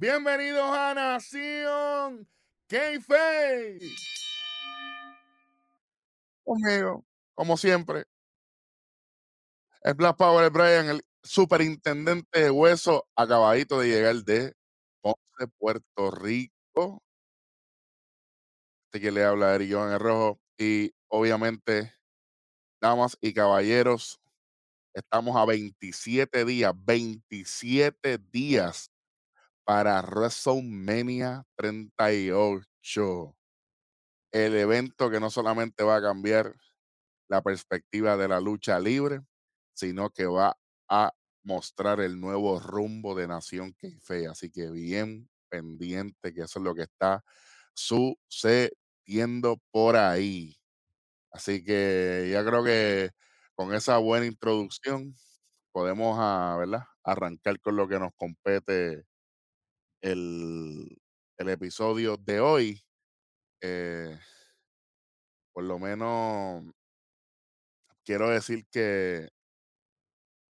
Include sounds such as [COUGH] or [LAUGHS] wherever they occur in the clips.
Bienvenidos a Nación K-Face. Conmigo, como siempre. El Black Power Brian, el superintendente de hueso, acabadito de llegar de Ponce, Puerto Rico. Este que le habla Eric Joan el Rojo. Y obviamente, damas y caballeros, estamos a 27 días, 27 días para WrestleMania 38. El evento que no solamente va a cambiar la perspectiva de la lucha libre, sino que va a mostrar el nuevo rumbo de Nación Keife. Así que bien pendiente que eso es lo que está sucediendo por ahí. Así que ya creo que con esa buena introducción podemos ah, ¿verdad? arrancar con lo que nos compete el, el episodio de hoy. Eh, por lo menos quiero decir que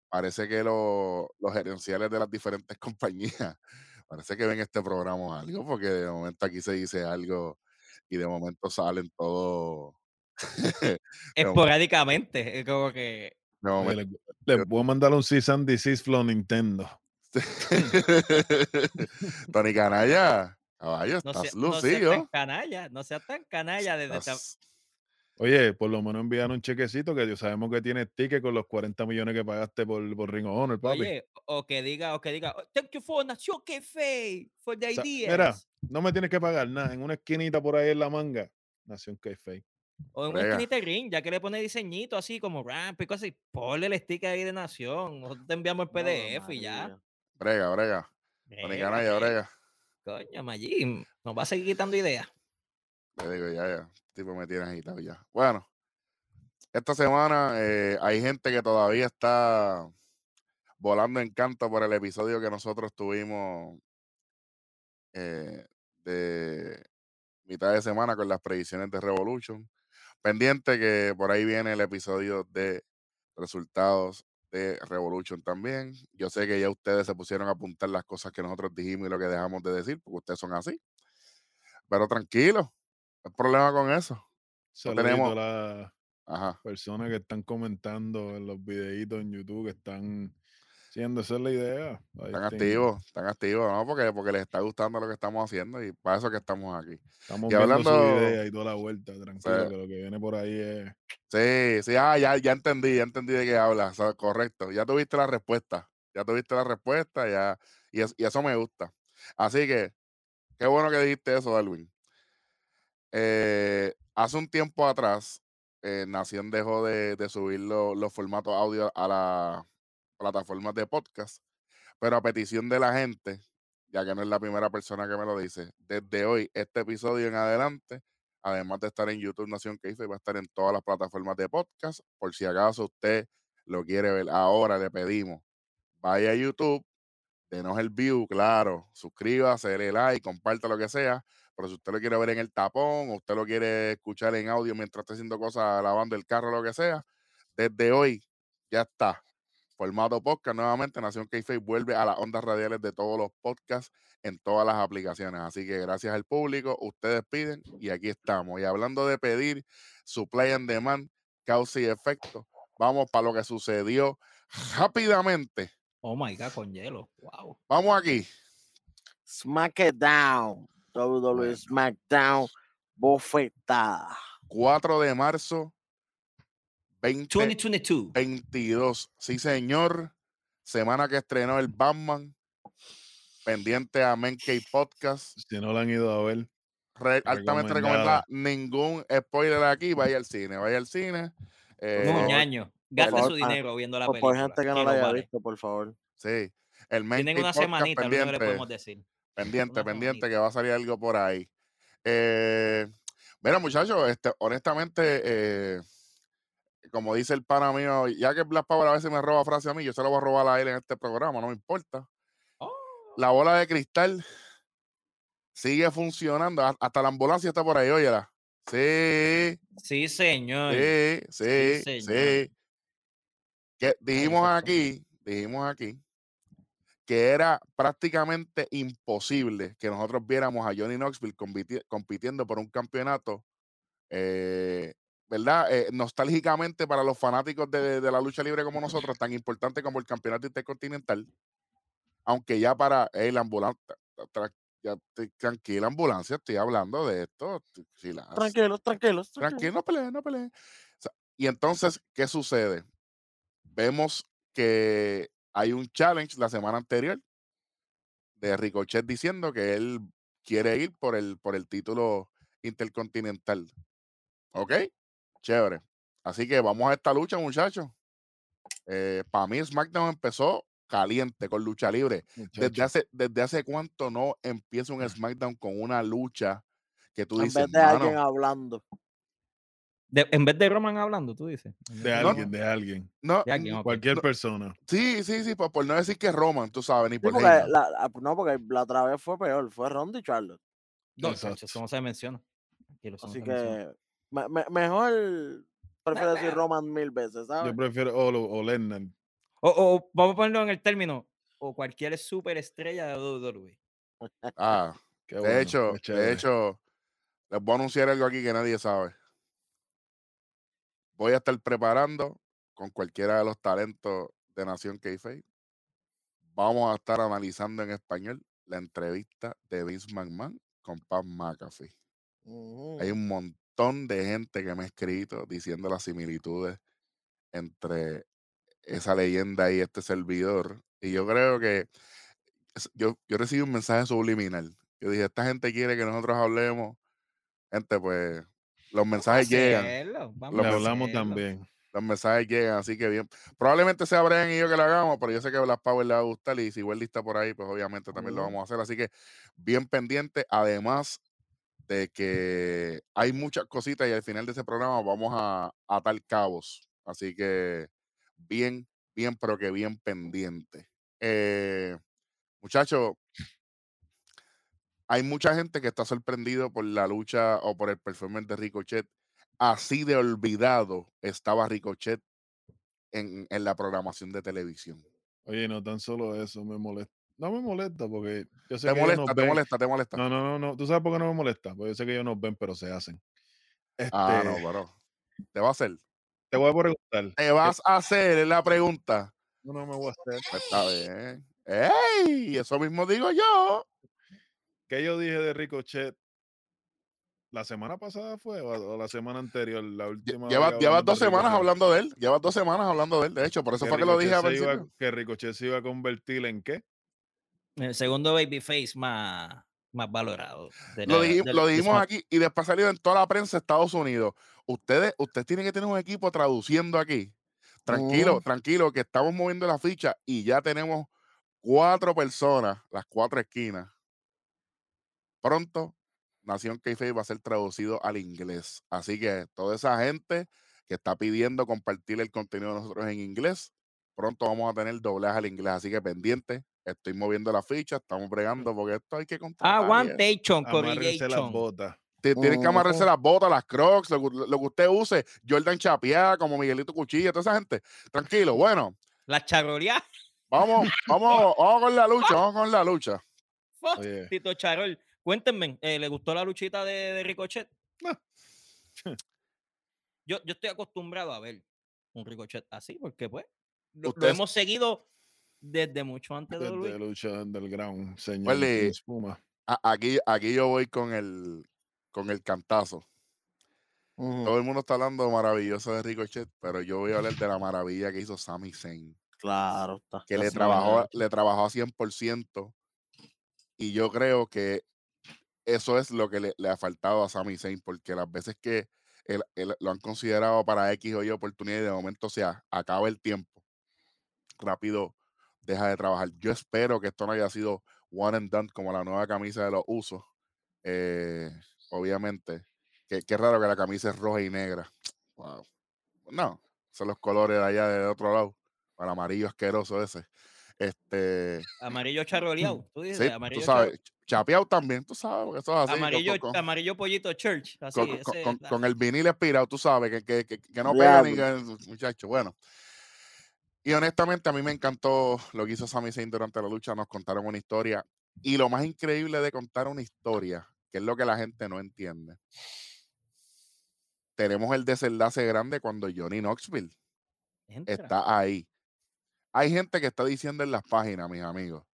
parece que lo- los gerenciales de las diferentes [LAUGHS] compañías, parece que ven este programa algo, porque de momento aquí se dice algo y de momento salen todo. [LAUGHS] Esporádicamente, es como que. de Oye, momento. le, le puedo mandar un cease and desist flow Nintendo. [LAUGHS] Tony Canalla, caballo, No estás sea, no sea tan lucido. canalla, no sea tan canalla desde esta- Estás- Oye, por lo menos enviaron un chequecito que Dios sabemos que tiene ticket con los 40 millones que pagaste por, por Ring of Honor, papi. Oye, o que diga, o que diga, "Oh, thank you for Nación Cafe, for the O sea, ideas. mira, no me tienes que pagar nada. En una esquinita por ahí en la manga. Nación K-Fake. O en una esquinita de ring, ya que le pone diseñito así como ramp y cosas así, ponle el sticker ahí de Nación. Nosotros te enviamos el PDF y ya. Brega, brega. Brega, Canalla, brega. Coño, Maggi, nos va a seguir quitando ideas. Le digo, ya, ya. Tipo me tiene agitado ya. Bueno, esta semana eh, hay gente que todavía está volando en canto por el episodio que nosotros tuvimos eh, de mitad de semana con las predicciones de Revolution. Pendiente que por ahí viene el episodio de resultados de Revolution también. Yo sé que ya ustedes se pusieron a apuntar las cosas que nosotros dijimos y lo que dejamos de decir, porque ustedes son así. Pero tranquilo, no hay problema con eso. Tenemos- a las personas que están comentando en los videitos en YouTube que están siendo esa es la idea. Ahí Están activos, están activos, ¿no? Porque, porque les está gustando lo que estamos haciendo y para eso que estamos aquí. Estamos Y viendo su hablando- idea y toda la vuelta, tranquilo, Sí. que lo que viene por ahí es. Sí, sí, ah, ya, ya entendí, ya entendí de qué hablas, o sea, correcto. Ya tuviste la respuesta, ya tuviste la respuesta, ya, y, es- y eso me gusta. Así que, qué bueno que dijiste eso, Darwin. Eh, hace un tiempo atrás, eh, Nación dejó de, de subir lo- los formatos audio a las plataformas de podcast, pero a petición de la gente, ya que no es la primera persona que me lo dice, desde hoy, este episodio en adelante, además de estar en YouTube Nación Keife, va a estar en todas las plataformas de podcast, por si acaso usted lo quiere ver. Ahora le pedimos, vaya a YouTube, denos el view, claro, suscríbase, dele like, comparta lo que sea, pero si usted lo quiere ver en el tapón, o usted lo quiere escuchar en audio mientras está haciendo cosas, lavando el carro, lo que sea, desde hoy ya está. Formato podcast, nuevamente Nación k vuelve a las ondas radiales de todos los podcasts en todas las aplicaciones. Así que gracias al público, ustedes piden y aquí estamos. Y hablando de pedir, supply and demand, causa y efecto, vamos para lo que sucedió rápidamente. Oh my god, con hielo. Wow. Vamos aquí. SmackDown. WWE. SmackDown. Bofetada. 4 de marzo 2022. 2022. Sí, señor. Semana que estrenó el Batman. Pendiente a Men Podcast. Si no lo han ido a ver, Re- altamente recomendada. Ningún spoiler aquí. Vaya al cine. Vaya al cine. Eh, favor. Muñaño. Gaste su ah, dinero viendo la Por, película. por gente que no lo la haya vale. visto, por favor. sí. El Men Tienen una Podcast semanita, lo único que le pendiente. podemos decir. Pendiente, pendiente, que va a salir algo por ahí. Eh, mira, muchachos, este, honestamente, eh, como dice el pana mío, ya que Black Power a veces me roba frase a mí, yo se lo voy a robar a él en este programa, no me importa. Oh. La bola de cristal sigue funcionando, hasta la ambulancia está por ahí, óyela. Sí, Sí, señor. sí, sí, Sí, sí. señor. Que dijimos aquí, dijimos aquí, que era prácticamente imposible que nosotros viéramos a Johnny Knoxville compiti- compitiendo por un campeonato, eh, ¿verdad? Eh, nostálgicamente para los fanáticos de, de la lucha libre como nosotros, tan importante como el campeonato intercontinental, aunque ya para hey, la ambulancia, ya tranquila ambulancia, estoy hablando de esto. t- si las- Tranquilos, tranquilos. Tranquilo, no peleen, no peleen. O sea, y entonces, ¿qué sucede? Vemos que hay un challenge la semana anterior de Ricochet diciendo que él quiere ir por el, por el título intercontinental. ¿Ok? Chévere. Así que vamos a esta lucha, muchachos. Para mí, SmackDown empezó caliente con lucha libre. Desde hace, desde hace cuánto no empieza un SmackDown con una lucha que tú En dices, vez de alguien "Mano, hablando. De- en vez de Roman hablando, tú dices. En De alguien, de alguien. no, De alguien. Cualquier no. persona. Sí, sí, sí, por, por no decir que es Roman, tú sabes, ni Sí, por porque la, la- no, porque la otra vez fue peor. Fue Ronda y Charlotte. No, eso no se menciona. Así se menciona. Me- me- mejor prefiero decir Roman mil veces, Yo ¿sabes? prefiero o, o Lennar. O, o vamos a ponerlo en el término. O cualquier superestrella de WWE. Ah, Qué de bueno, hecho, qué de hecho, les voy a anunciar algo aquí que nadie sabe. Voy a estar preparando con cualquiera de los talentos de Nación Keife. Vamos a estar analizando en español la entrevista de Vince McMahon con Pat McAfee. Hay un montón de gente que me ha escrito diciendo las similitudes entre esa leyenda y este servidor. Y yo creo que es- yo, yo recibí un mensaje subliminal. Yo dije, esta gente quiere que nosotros hablemos. Gente, pues los Vamos a mensajes llegan. hacerlo, vamos a hablamos hacerlo. también. Los mensajes llegan, así que bien. Probablemente sea Brian y yo que lo hagamos, pero yo sé que a Black Power le va a gustar y si Wendy está por ahí, pues obviamente también lo Ujú. vamos a hacer. Así que bien pendiente, además de que hay muchas cositas y al final de ese programa vamos a atar cabos. Así que bien, bien, pero que bien pendiente. Eh, muchachos, hay mucha gente que está sorprendido por la lucha o por el performance de Ricochet. Así de olvidado estaba Ricochet en, en la programación de televisión. Oye, no tan solo eso me molesta. No me molesta porque yo sé Te que ellos molesta, nos te ven. molesta, te molesta. No, no, no, no. ¿Tú sabes por qué no me molesta? Porque yo sé que ellos nos ven, pero se hacen. Ah, no, Este, pero te va a hacer. Te voy a preguntar. Te vas a hacer la pregunta. No, no me voy a hacer. Pues Está bien. ¡Ey! Eso mismo digo yo. ¿Qué yo dije de Ricochet? ¿La semana pasada fue o, la semana anterior? La última Llevas, hablando dos semanas Ricochet. hablando de él. Llevas dos semanas hablando de él. De hecho, por eso fue que lo dije Ricochet se iba- principio. que Ricochet se iba a convertir en qué? El segundo babyface más, más valorado. Lo, dijimos aquí y después salió en toda la prensa de Estados Unidos. Ustedes, ustedes tienen que tener un equipo traduciendo aquí. Tranquilo, Ujú. tranquilo, que estamos moviendo la ficha y ya tenemos cuatro personas, las cuatro esquinas. Pronto, Nación Keife va a ser traducido al inglés. Así que toda esa gente que está pidiendo compartir el contenido de nosotros en inglés, pronto vamos a tener doblaje al inglés. Así que pendiente, estoy moviendo la ficha, estamos bregando porque esto hay que eso. Aguantation, las correlation. botas. Ti- Tienen que amarrarse las botas, las crocs, lo, que- lo que usted use. Jordan Chapeada, como Miguelito Cuchilla, toda esa gente. Tranquilo, bueno, La charoleá. vamos, vamos, [LAUGHS] vamos con la lucha, vamos con la lucha. Oye. Tito Charol. Cuéntenme, eh, ¿le gustó la luchita de, de Ricochet? No. yo, yo estoy acostumbrado a ver un Ricochet así, porque pues lo, hemos seguido desde mucho antes de Desde WWE. lucha underground, señor. King Espuma. Aquí, aquí yo voy con el, con el cantazo. Todo el mundo está hablando maravilloso de Ricochet, pero yo voy a hablar de la maravilla que hizo Sami Zayn. Claro, está. que le trabajó, le trabajó a 100%. Y yo creo que eso es lo que le, le ha faltado a Sami Zayn, porque las veces que él- él lo han considerado para X o Y oportunidad y de momento se acaba el tiempo, rápido deja de trabajar. Yo espero que esto no haya sido one and done como la nueva camisa de los usos. Eh, obviamente, que qué raro que la camisa es roja y negra. Wow. No, son los colores de allá de otro lado. El amarillo asqueroso ese. Este, Amarillo [CLEARS THROAT] charoleado. Tú dices, sí, tú amarillo, sabes, charo- ch- chapeado también, tú sabes, porque eso es así. con- amarillo, con, con- amarillo pollito church. Así, con- con- ese, con- la- con el vinil expirado, tú sabes, que, que, que- que no pega ni muchacho, bueno. Y honestamente a mí me encantó lo que hizo Sami Zayn durante la lucha, nos contaron una historia. Y lo más increíble de contar una historia, que es lo que la gente no entiende, tenemos el desenlace grande cuando Johnny Knoxville Entra. está ahí. Hay gente que está diciendo en las páginas, mis amigos,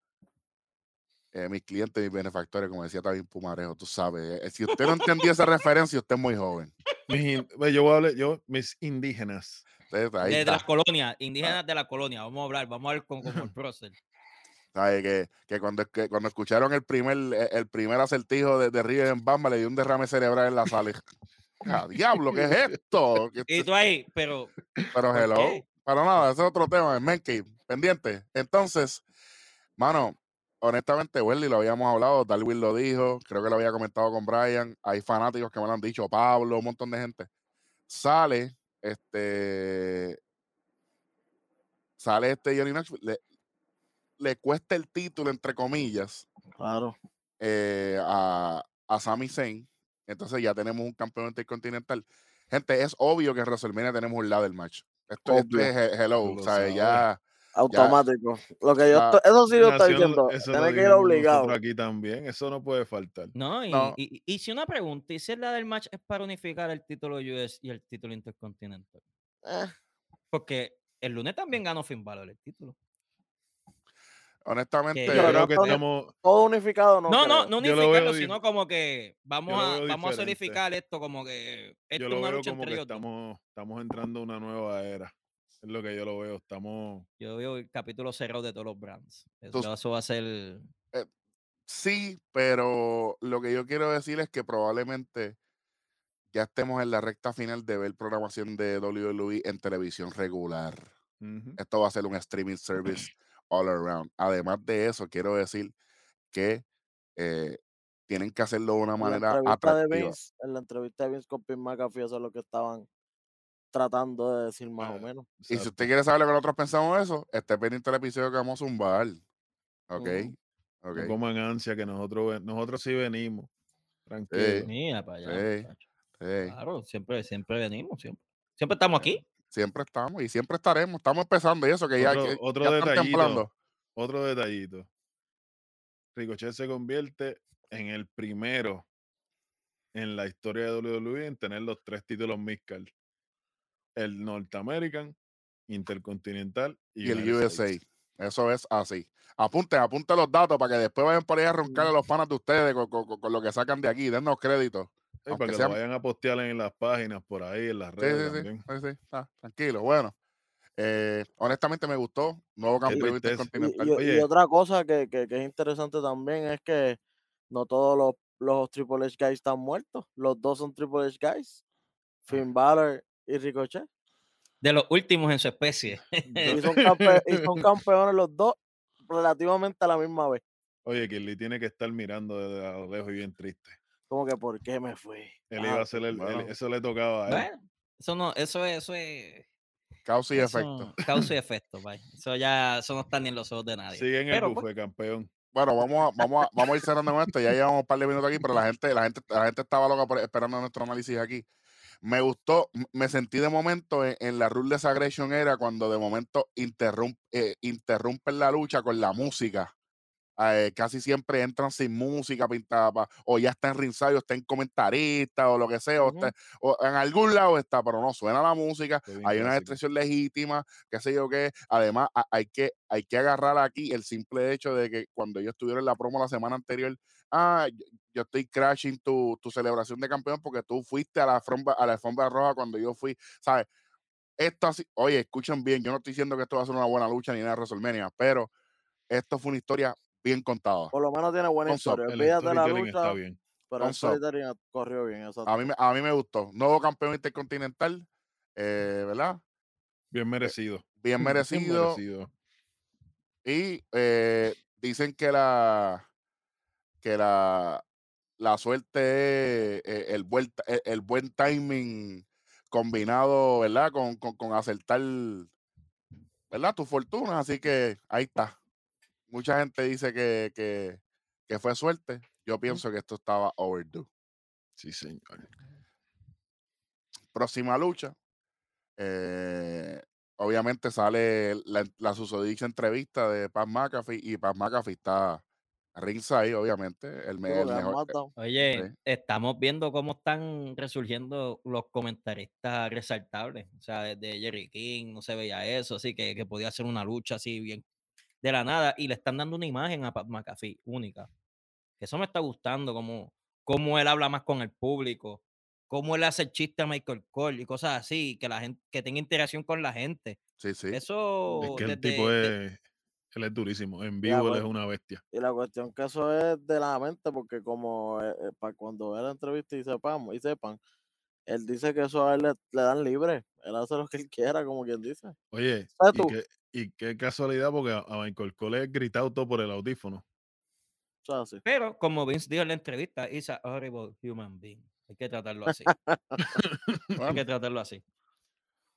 eh, mis clientes, mis benefactores, como decía también Pumarejo, tú sabes, eh, si usted no entendió esa referencia, usted es muy joven. Mis in- ve, yo voy a hablar, yo, mis indígenas. Ahí de, las colonias, indígenas de la colonia. Vamos a hablar, vamos a ver con, como el prócer. ¿Sabe? Que, que cuando, que cuando escucharon el primer, eh, el primer acertijo de, de River en Bamba, le dio un derrame cerebral en la sala. "Ah, diablo! ¿Qué es esto? ¿Qué Y tú ahí, pero Pero ¿por hello. qué? Para nada, ese es otro tema, el Mankey, pendiente. Entonces, mano, honestamente, Welly lo habíamos hablado, Darwin lo dijo, creo que lo había comentado con Brian, hay fanáticos que me lo han dicho, Pablo, un montón de gente. Sale, este, sale este Johnny Knoxville, le, le cuesta el título, entre comillas, Claro. eh, a, a Sami Zayn. Entonces ya tenemos un campeón intercontinental. Gente, es obvio que en WrestleMania tenemos un ladder match. Esto, esto es he- hello, Tú lo ¿sabes? Ya, Automático. Lo que yo estoy- eso sí lo está Nació- diciendo. Tiene que ir obligado. aquí también, eso no puede faltar. no, y, No. y, y si una pregunta, y si la del match es para unificar el título US y el título intercontinental. Eh, Porque el lunes también ganó Finn Balor el título. honestamente, Yo creo que estamos, todo unificado no. No, no, creo. no unificarlo, sino como que vamos a, vamos a solidificar esto como que esto yo es lo una veo lucha como entre que estamos, estamos entrando a una nueva era. Es lo que yo lo veo. Estamos. Yo veo el capítulo cerrado de todos los brands. Eso, Tú- eso va a ser. sí, pero lo que yo quiero decir es que probablemente ya estemos en la recta final de ver programación de WWE en televisión regular. Esto va a ser un streaming service [LAUGHS] all around. Además de eso, quiero decir que eh, tienen que hacerlo de una En la manera de. Vince, en la entrevista de Vince con Pin McAfee, eso es lo que estaban tratando de decir más o menos. Y si usted quiere saber lo que nosotros pensamos de eso, esté pendiente del episodio que vamos a zumbar. ¿Ok? Ujú. Ok. No coman ansia, que nosotros, nosotros sí venimos. Tranquilo. Sí. Mira para allá. Sí. muchacho. Sí. Claro, siempre, siempre venimos, siempre. Siempre estamos aquí. Siempre estamos y siempre estaremos. Estamos empezando y eso que ya, Otro- que otro ya detallito. templando. Otro detallito. Ricochet se convierte en el primero en la historia de WWE en tener los tres títulos Midcard. El North American, Intercontinental y, Y el USA. Eso es así. Apunten, apunten los datos para que después vayan por ahí a roncarle a los panas de ustedes con, con- con lo que sacan de aquí. Dennos crédito. Sí, para que sean- lo vayan a postear en las páginas, por ahí, en las redes sí, sí, también. sí, sí, ah, tranquilo. Bueno, eh, honestamente me gustó. Nuevo campeón. Y, intercontinental. y- otra cosa que, que- que es interesante también es que no todos los, los Triple H guys están muertos. Los dos son Triple H guys. Finn Balor y Ricochet. De los últimos en su especie. [LAUGHS] Y son, [LAUGHS] campe- y son campeones los dos relativamente a la misma vez. Oye, Kirli tiene que estar mirando desde a lo lejos y bien triste. Como que, ¿por qué me fui? Él Ah, iba a ser el, eso le tocaba a él. Bueno, eso no, eso es, eso es. Causa y eso- efecto. Causa y [LAUGHS] efecto, vaya. Eso ya, eso no está ni en los ojos de nadie. Sigue en el Pero, pues, buffet, campeón. Bueno, vamos a, vamos, a, vamos a ir cerrando con esto. Ya llevamos un par de minutos aquí, pero la gente, la gente, la gente estaba loca por- esperando nuestro análisis aquí. Me gustó, me sentí de momento en, en la Ruthless Aggression era cuando de momento interrump- eh, interrumpen la lucha con la música. Eh, casi siempre entran sin música pintada o ya está en ringside o está en comentarista o lo que sea, o, está- o en algún lado está, pero no suena la música, hay una expresión legítima, qué sé yo qué. Además, ha- hay que, hay que agarrar aquí el simple hecho de que cuando ellos estuvieron en la promo la semana anterior, ah, yo, yo estoy crashing tu, tu celebración de campeón porque tú fuiste a la alfombra, a la alfombra roja cuando yo fui, ¿sabes? Esto así, oye, escuchen bien, yo no estoy diciendo que esto va a ser una buena lucha ni nada de WrestleMania, pero esto fue una historia bien contada. Por lo menos tiene buena historia. El Olvídate de la lucha, bien. pero el storytelling corrió bien. A mí, me- a mí me gustó. Nuevo campeón intercontinental, eh, ¿verdad? Bien merecido. Bien [LAUGHS] Bien merecido. Y eh, dicen que la que la, la suerte es eh, el, buen, ta- el, el buen timing combinado, ¿verdad? Con, con, con acertar, ¿verdad? Tu fortuna. Así que ahí está. Mucha gente dice que, que, que fue suerte. Yo pienso que esto estaba overdue. Sí, señor. Próxima lucha. eh, obviamente sale la, la susodicha entrevista de Pat McAfee y Pat McAfee está ringside, obviamente, el, me- el mejor. matado. Oye, Sí. estamos viendo cómo están resurgiendo los comentaristas resaltables. O sea, desde Jerry King no se veía eso, así que, que podía ser una lucha así bien de la nada. Y le están dando una imagen a Pat McAfee única. Que eso me está gustando, como cómo él habla más con el público, cómo él hace el chiste a Michael Cole y cosas así, que la gente, que tenga interacción con la gente. Sí, sí. Es Eso que el desde- tipo de- es. Él es durísimo. En vivo él es una bestia. Y la cuestión que eso es de la mente, porque como para cuando ve la entrevista y sepan, y sepan, él dice que eso a él le, le dan libre. Él hace lo que él quiera, como quien dice. Oye, ¿Sabes y qué, y qué casualidad, porque a a Michael Cole es gritado todo por el audífono. O sea, así. Pero como Vince dijo en la entrevista, is a horrible human being. Hay que tratarlo así. [LAUGHS] Hay que tratarlo así.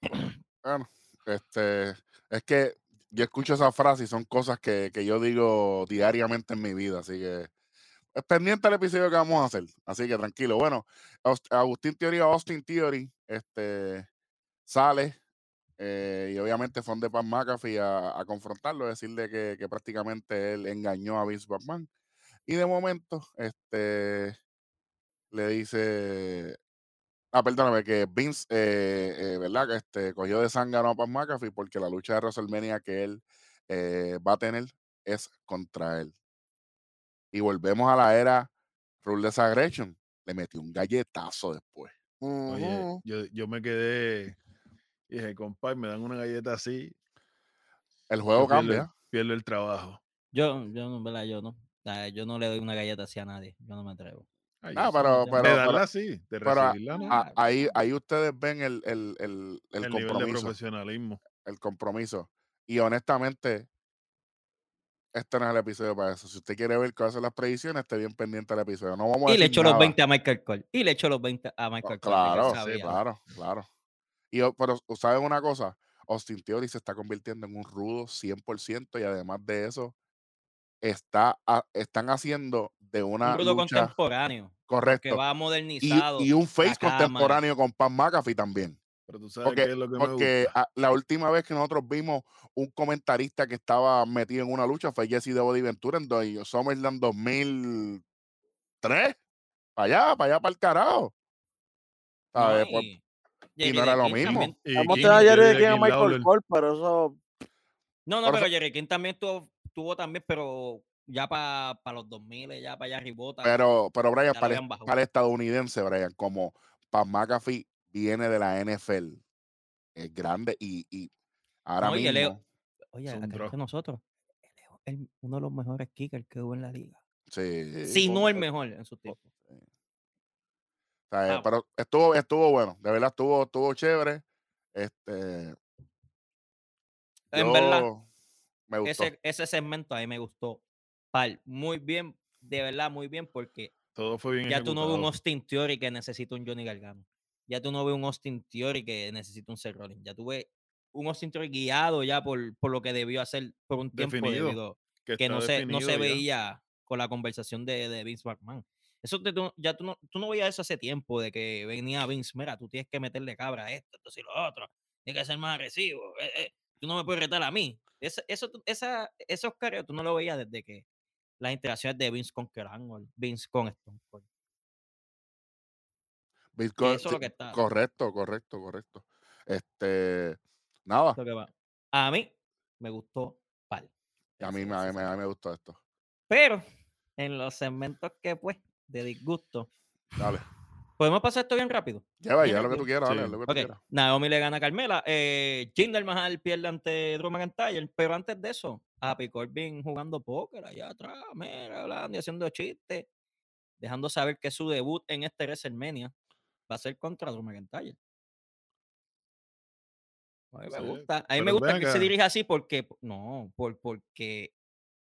[CLEARS THROAT] bueno, este, es que yo escucho esa frase y son cosas que, que yo digo diariamente en mi vida, así que es pendiente el episodio que vamos a hacer, así que tranquilo. Bueno, Agustín Theory, Austin Theory, este, sale eh, y obviamente fue de Pan McAfee a, confrontarlo, decirle que, prácticamente él engañó a Vince McMahon. Y de momento, este, le dice, ah, perdóname, que Vince, eh, eh, ¿verdad? Que este, cogió de zángano a Pan McAfee porque la lucha de WrestleMania que él va a tener es contra él. Y volvemos a la era Ruthless Aggression. Le metió un galletazo después. Oye, yo, yo me quedé. y Dije, compadre, me dan una galleta así. El juego cambia. Pierdo el trabajo. Yo, yo no, ¿verdad? Yo no. Ah, Yo no le doy una galleta así a nadie. Yo no me atrevo. Ay, Ah, pero, de pero, de pero- darla así, de pero a- recibirla, no. a- Ah, ahí, ahí ustedes ven el, el, el, el el nivel de compromiso. profesionalismo. El compromiso. Y honestamente, este no es el episodio para eso. Si usted quiere ver cuáles son las predicciones, esté bien pendiente del episodio. No vamos a Y le echó los nada. 20 a Michael Cole. Y le echó los 20 a Oh, Michael Cole. que claro, sí, claro, claro. Y, o- pero, ¿saben una cosa? Austin Theory se está convirtiendo en un rudo 100% y además de eso, está, a- están haciendo de una Un rudo lucha contemporáneo. Que correcto. va Y, modernizado. y un face contemporáneo con Pan McAfee también. Pero tú sabes qué Porque, es lo que me gusta. a- la última vez que nosotros vimos un comentarista que estaba metido en una lucha fue Jesse de Body Ventura en do- SummerSlam 2003. Para allá, para allá, para el carajo. No. Pues, y, y Jerry no era lo King mismo. también- Y Vamos a Jerry King a Michael Lawler. Cole, pero eso. No, no, Por pero eso- Jerry King también tuvo, tuvo también, pero ya para los 2000, ya para allá ribota. Pero, pero Brian, para, para el estadounidense, Brian, como Pat McAfee viene de la NFL, es grande y, y ahora es- mismo. Oye, es un acá nosotros, es uno de los mejores kickers que hubo en la liga. Sí, Si no el mejor en su tiempo. o sea, eh, Vamos. pero estuvo, estuvo bueno, de verdad estuvo, estuvo chévere. Este, En verdad, yo- me gustó. ese, ese segmento a mí me gustó. Pal, muy bien, de verdad, muy bien, porque Todo fue bien ya tú no ves un. Austin Theory que necesita un Johnny Gargano. Ya tú no ves un Austin Theory que necesita un Seth Rollins. Ya tú ves un Austin Theory guiado ya por, por lo que debió hacer por un tiempo Definido, debido que, que no se, no se ya. veía con la conversación de, de Vince McMahon. Eso te- tú, ya tú no, tú no veías eso hace tiempo de que venía Vince, mira, tú tienes que meterle cabra a esto, esto y lo otro, tienes que ser más agresivo, eh, eh, tú no me puedes retar a mí. Eso, tú- esa, esos careos tú no lo veías desde que las interacciones de Vince con Kurt Angle, Vince con Stone Cold. Bitcoin- eso es lo que está- Correcto, correcto, correcto. Este, nada. A mí me gustó pal. a mí, me- a mí me- a mí segmento. me gustó esto. Pero en los segmentos que pues de disgusto, Dale, podemos pasar esto bien rápido. lleva, Bien ya lo que tú quieras, dale, Sí. lo que tú quieras. Naomi le gana a Carmela. Eh, Jinder Mahal pierde ante Drew McIntyre. Pero antes de eso, Happy Corbin jugando póker allá atrás, mira, hablando y haciendo chistes, dejando saber que su debut en este WrestleMania va a ser contra Drew McIntyre. A mí me Sí, gusta. A mí me gusta que se dirija así porque, no, por, porque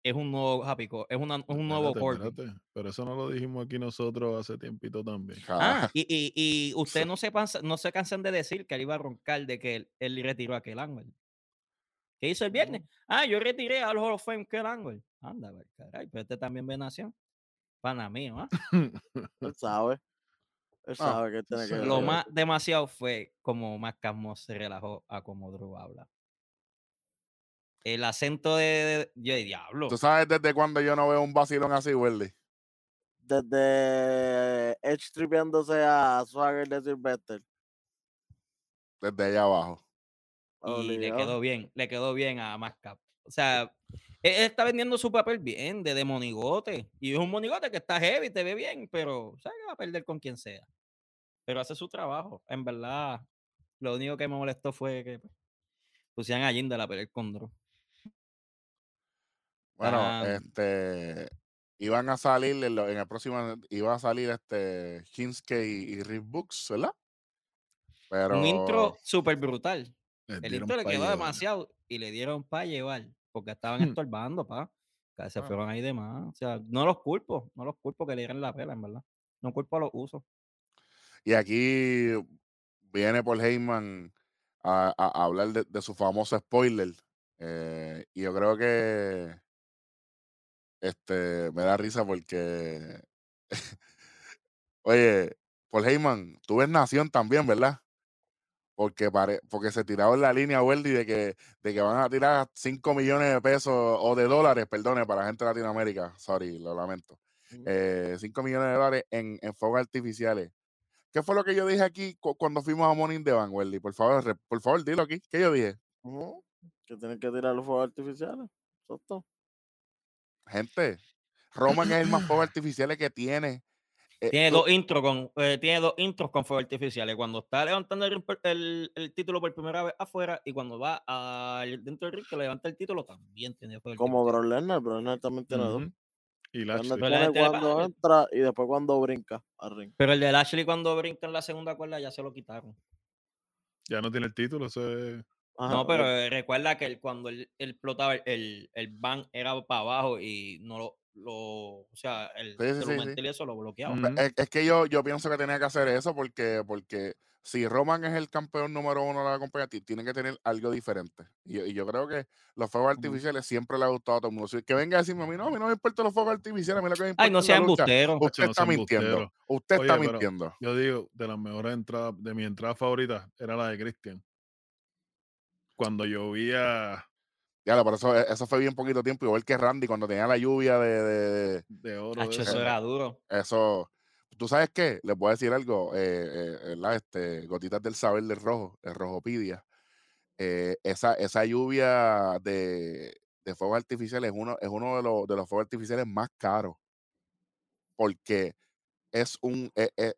es un nuevo Happy Cor- es, una- es un nuevo espérate, Pero eso no lo dijimos aquí nosotros hace tiempito también. Ah, y, y, y ustedes [LAUGHS] no se, pansa- no se cansan de decir que él iba a roncar de que él, él retiró a aquel Angle. ¿Qué hizo el viernes? Ah, yo retiré al Hall of Fame aquel Angle. Anda, ver, caray, pero este también ve nación. Pana mío, ¿ah? [LAUGHS] Él sabe. Él Ah, sabe que tiene que sabe. Lo más demasiado fue como más Casmo se relajó a como Drew habla. el acento de, de, diablo. ¿Tú sabes desde cuándo yo no veo un vacilón así, Welly? Desde Edge tripeándose a Swagger de Sylvester. Desde allá abajo. Y le quedó bien, le quedó bien a Mascap. O sea, él, está vendiendo su papel bien, de, de monigote. Y es un monigote que está heavy, te ve bien, pero sabe que va a perder con quien sea. Pero hace su trabajo. En verdad, lo único que me molestó fue que pues, pusieran a Jinder a pelear con Drew. Bueno, Ah. este iban a salir en, el próximo iba a salir este Shinsuke y, y Rick Books, ¿verdad? Pero Un intro súper brutal. El intro le quedó llevar. demasiado y le dieron para llevar, porque estaban estorbando, pa. Que se Ah. fueron ahí de más. O sea, no los culpo, no los culpo que le dieran la pela, en verdad. No culpo a los usos. y aquí viene Paul Heyman a, a- a hablar de, de su famoso spoiler. eh, y yo creo que este me da risa porque [LAUGHS] oye, Paul Heyman, tú ves Nación también, ¿verdad? Porque, pare- porque se tiraron la línea Weldy de que, de que van a tirar 5 millones de pesos o de dólares, perdone, para la gente de Latinoamérica. Sorry, lo lamento. Ujú. Eh, 5 millones de dólares en, en fuegos artificiales. ¿Qué fue lo que yo dije aquí cu- cuando fuimos a Morning de Van, Weldy? Por favor, por favor, dilo aquí. ¿Qué yo dije? Que tienen que tirar los fuegos artificiales. Exacto. Gente, Roman es el más fuegos artificiales que tiene. Eh, Tiene dos intros con, eh, tiene dos intros con fuegos artificiales. Cuando está levantando el, el- el título por primera vez afuera y cuando va al- dentro del ring que levanta el título también tiene fuegos Como. Brock Lesnar, Brock Lesnar también tiene dos. Y Lashley. Le cuando entra y después cuando brinca al ring. Pero el de Lashley cuando brinca en la segunda cuerda ya se lo quitaron. Ya no tiene el título, eso es- Ajá, No, pero eh, recuerda que cuando él, él explotaba el, el, ban era para abajo y no lo, lo o sea, el Sí, sí, y eso lo bloqueaba. Ujú. Es, es que yo, yo pienso que tenía que hacer eso porque, porque si Roman es el campeón número uno de la compañía, ti- tiene que tener algo diferente. Y, yo- y yo creo que los fuegos artificiales siempre le ha gustado a todo el mundo. Si- Que venga a decirme a mí, no, a mí no me importan los fuegos artificiales, a mí lo que me importa Ay, no sea lucha". embustero. Usted no está mintiendo. Usted está Oye, mintiendo. Yo digo, de las mejores entradas, de mi entrada favorita, era la de Christian. Cuando llovía Ya, por eso, eso fue bien poquito tiempo. Igual que Randy cuando tenía la lluvia de, de- oro. Hacho, eso era duro. eso. ¿Tú sabes qué? Les voy a decir algo. eh, eh. Este, gotitas del saber del rojo, el rojopidia. Eh, esa, esa lluvia de, de fuegos artificiales es uno, es uno de, los, de los fuegos artificiales más caros. Porque es un. eh, eh,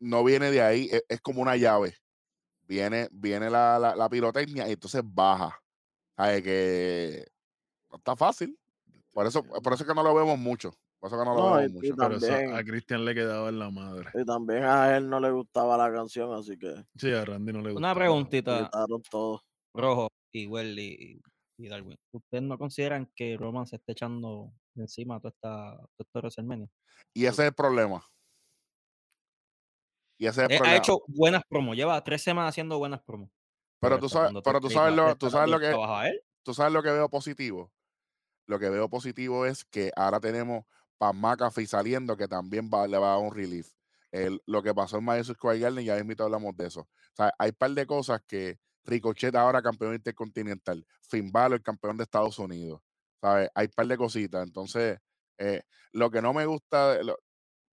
no viene de ahí, es, es como una llave. Viene, viene la, la, la pirotecnia y entonces baja. ¿Sabes? Que no está fácil. Por eso, por eso es que no lo vemos mucho. Por eso que no lo No, vemos y- y mucho. Pero eso También. a Christian le quedaba en la madre. Y también a él no le gustaba la canción, así que Sí, a Randy no le gustaba. Una le preguntita, quitaron todo. Rojo y Welly y, y Darwin. ¿Ustedes no consideran que Roman se esté echando de encima toda esta, toda esta WrestleMania? Y ese es el problema. Y ese es el ha hecho buenas promos, lleva tres semanas haciendo buenas promos. Pero tú sabes, pero tú sabes lo, tú sabes lo que, tú sabes lo que veo positivo. Lo que veo positivo es que ahora tenemos Pat McAfee saliendo, que también va, le va a dar un relief. El- lo que pasó en Madison Square Garden, ya mismo hablamos de eso. O sea, hay un par de cosas que Ricochet ahora campeón intercontinental, Finn Balor campeón de Estados Unidos, ¿sabes? Hay un par de cositas. Entonces, eh, lo que no me gusta, lo-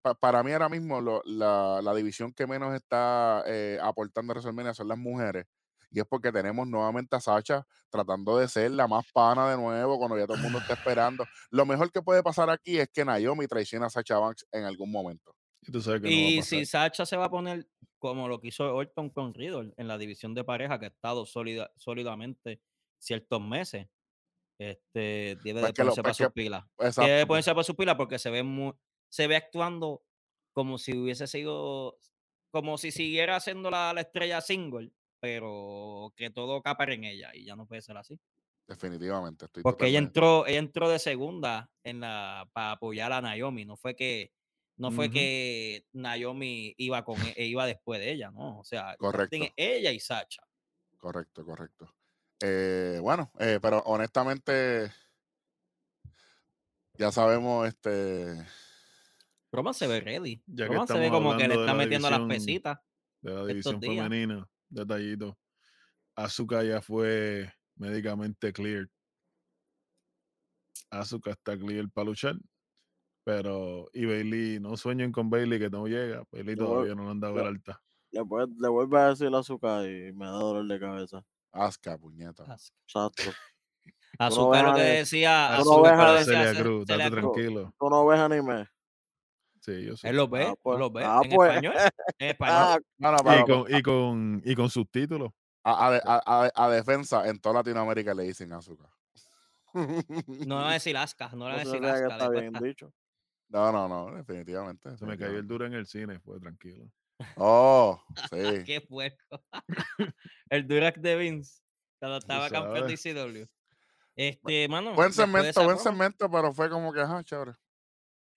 pa- para mí ahora mismo lo- la, la división que menos está eh, aportando a WrestleMania son las mujeres. Y es porque tenemos nuevamente a Sacha tratando de ser la más pana de nuevo cuando ya todo el mundo está [LAUGHS] esperando. Lo mejor que puede pasar aquí es que Naomi traiciona a Sacha Banks en algún momento. Y tú sabes que Y si Sacha se va a poner como lo que hizo Orton con Riddle en la división de pareja, que ha estado sólida, sólidamente ciertos meses, este, debe Pues de lo- ponerse pues para sus que- pilas. Exacto. Debe de ponerse para sus pilas porque se ve muy, se ve actuando como si hubiese sido, como si siguiera haciendo la, la estrella single, pero que todo capar en ella y ya no puede ser así. definitivamente, estoy Porque ella entró, ella entró de segunda en la para apoyar a Naomi, no fue que no fue que Naomi iba con e- iba después de ella, ¿no? O sea, Correcto. ella y Sacha. Correcto, correcto. Eh, bueno, eh, pero honestamente, ya sabemos, este, Roman se ve ready. Ya Roman se ve como que le está la metiendo las pesitas. de la estos división días. femenina, detallito. Azuka ya fue médicamente cleared Asuka está clear para luchar. Pero, y Bailey, no sueñen con Bailey que no llega. Bailey todavía no le han dado el alta. Le, le vuelve a decir azúcar y me da dolor de cabeza. Asca, puñeta. Exacto. [LAUGHS] Azúcar lo que decía. tú no Azúcar ves lo a que Para decía Celia Ce- Cruz, Celia estate Cruz. tranquilo. ¿Tú no ves anime? Sí, yo sé. Él lo ve, Ah, él pues. lo ve. Ah, en pues. español. [LAUGHS] En español. Ah, No, no, Y pero con, y, con, y con subtítulos. a, a- a- a- a defensa, en toda Latinoamérica le dicen azúcar. No le va a [LAUGHS] decir Aska, no le va a decir Aska. está bien dicho. No, no, no, definitivamente. Se me cayó el duro en el cine, fue tranquilo. Oh, [LAUGHS] sí. Qué puerco. el Durac de Vince. Cuando estaba campeón de. ICW. Este, mano. Buen segmento, buen segmento, pero fue como que, ajá, chévere.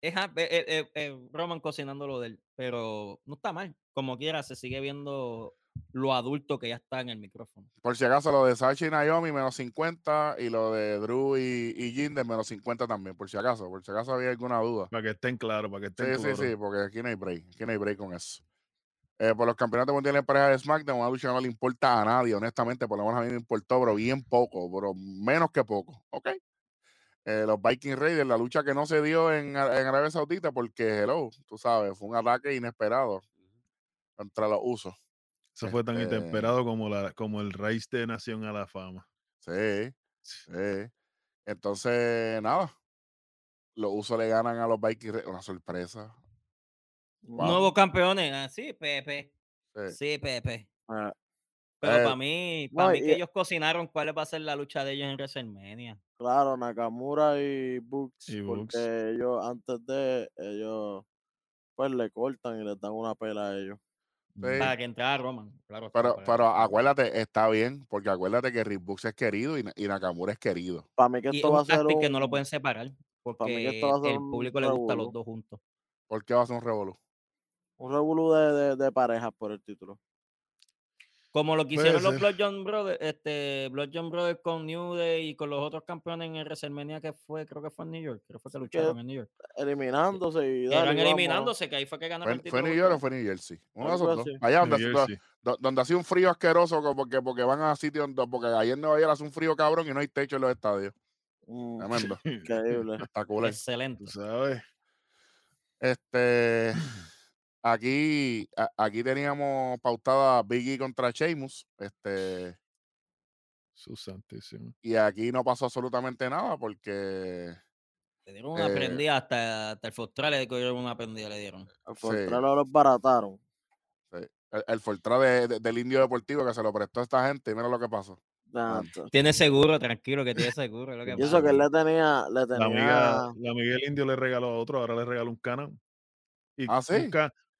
Es eh, eh, eh, Roman cocinando lo de él, pero no está mal. Como quiera, se sigue viendo lo adulto que ya está en el micrófono. Por si acaso, lo de Sachi y Naomi, menos 50, y lo de Drew y, y Jinder, menos 50 también, por si acaso, por si acaso había alguna duda. Para que estén claros, para que Sí, estén sí, claros. sí, porque aquí no hay break, aquí no hay break con eso. Eh, por los campeonatos mundiales en pareja de SmackDown, una lucha no le importa a nadie, honestamente, por lo menos a mí me importó, pero bien poco, pero menos que poco, ¿ok? Eh, los Viking Raiders, la lucha que no se dio en, en Arabia Saudita, porque, hello, tú sabes, fue un ataque inesperado contra los usos. Eso fue tan Este- inesperado como, la, como el raíz de Nación a la Fama. Sí, sí. Entonces, nada, los usos le ganan a los Viking Raiders, una sorpresa. Wow. Nuevos campeones. Ah, sí, Pepe. Sí. Sí, Pepe. Ah, Pero Eh, para mí, no, para mí y- que ellos cocinaron cuál va a ser la lucha de ellos en WrestleMania. claro, Nakamura y Books, Y porque ellos antes de ellos pues le cortan y les dan una pela a ellos. Sí. Para que entrara Roman. Claro, Pero, pero acuérdate, está bien, porque acuérdate que Rick Books es querido y, y Nakamura es querido. Para mí que Y esto va a un ser un, que no lo pueden separar. mí que Porque esto va a ser el público le gusta a los dos juntos. ¿Por qué va a ser un revolú? un revolú de, de, de parejas por el título. Como lo que Puede hicieron los. Blood John Brothers, este, Blood John Brothers con New Day y con los otros campeones en el WrestleMania que fue, creo que fue en New York, creo que fue que lucharon en New York. Eliminándose y dale, eran eliminándose, que ahí fue que ganaron ¿Fue, el fue. New York o fue New Jersey? Uno de Algo esos dos. así. Allá donde, donde hacía un frío asqueroso, porque, porque van a sitios donde, porque allá en Nueva York hace un frío cabrón y no hay techo en los estadios. Mm, Tremendo. [LAUGHS] increíble. Espectacular. Excelente. Sabes. Este, aquí, a- aquí teníamos pautada Biggie contra Sheamus. Este, Su santísimo. y aquí no pasó absolutamente nada porque Le dieron una Eh, prendida hasta, hasta el Fostral le dieron una prendida, le dieron. Al Sí. contrario, los barataron. sí, el, el Fortra de- de- del Indio Deportivo que se lo prestó a esta gente y mira lo que pasó. Tiene seguro, tranquilo, que tiene seguro. es lo que Y eso pasa. que él le tenía, le La tenía, amiga, la amiga del indio le regaló a otro, ahora le regaló un canán. Y ¿Ah, sí? un,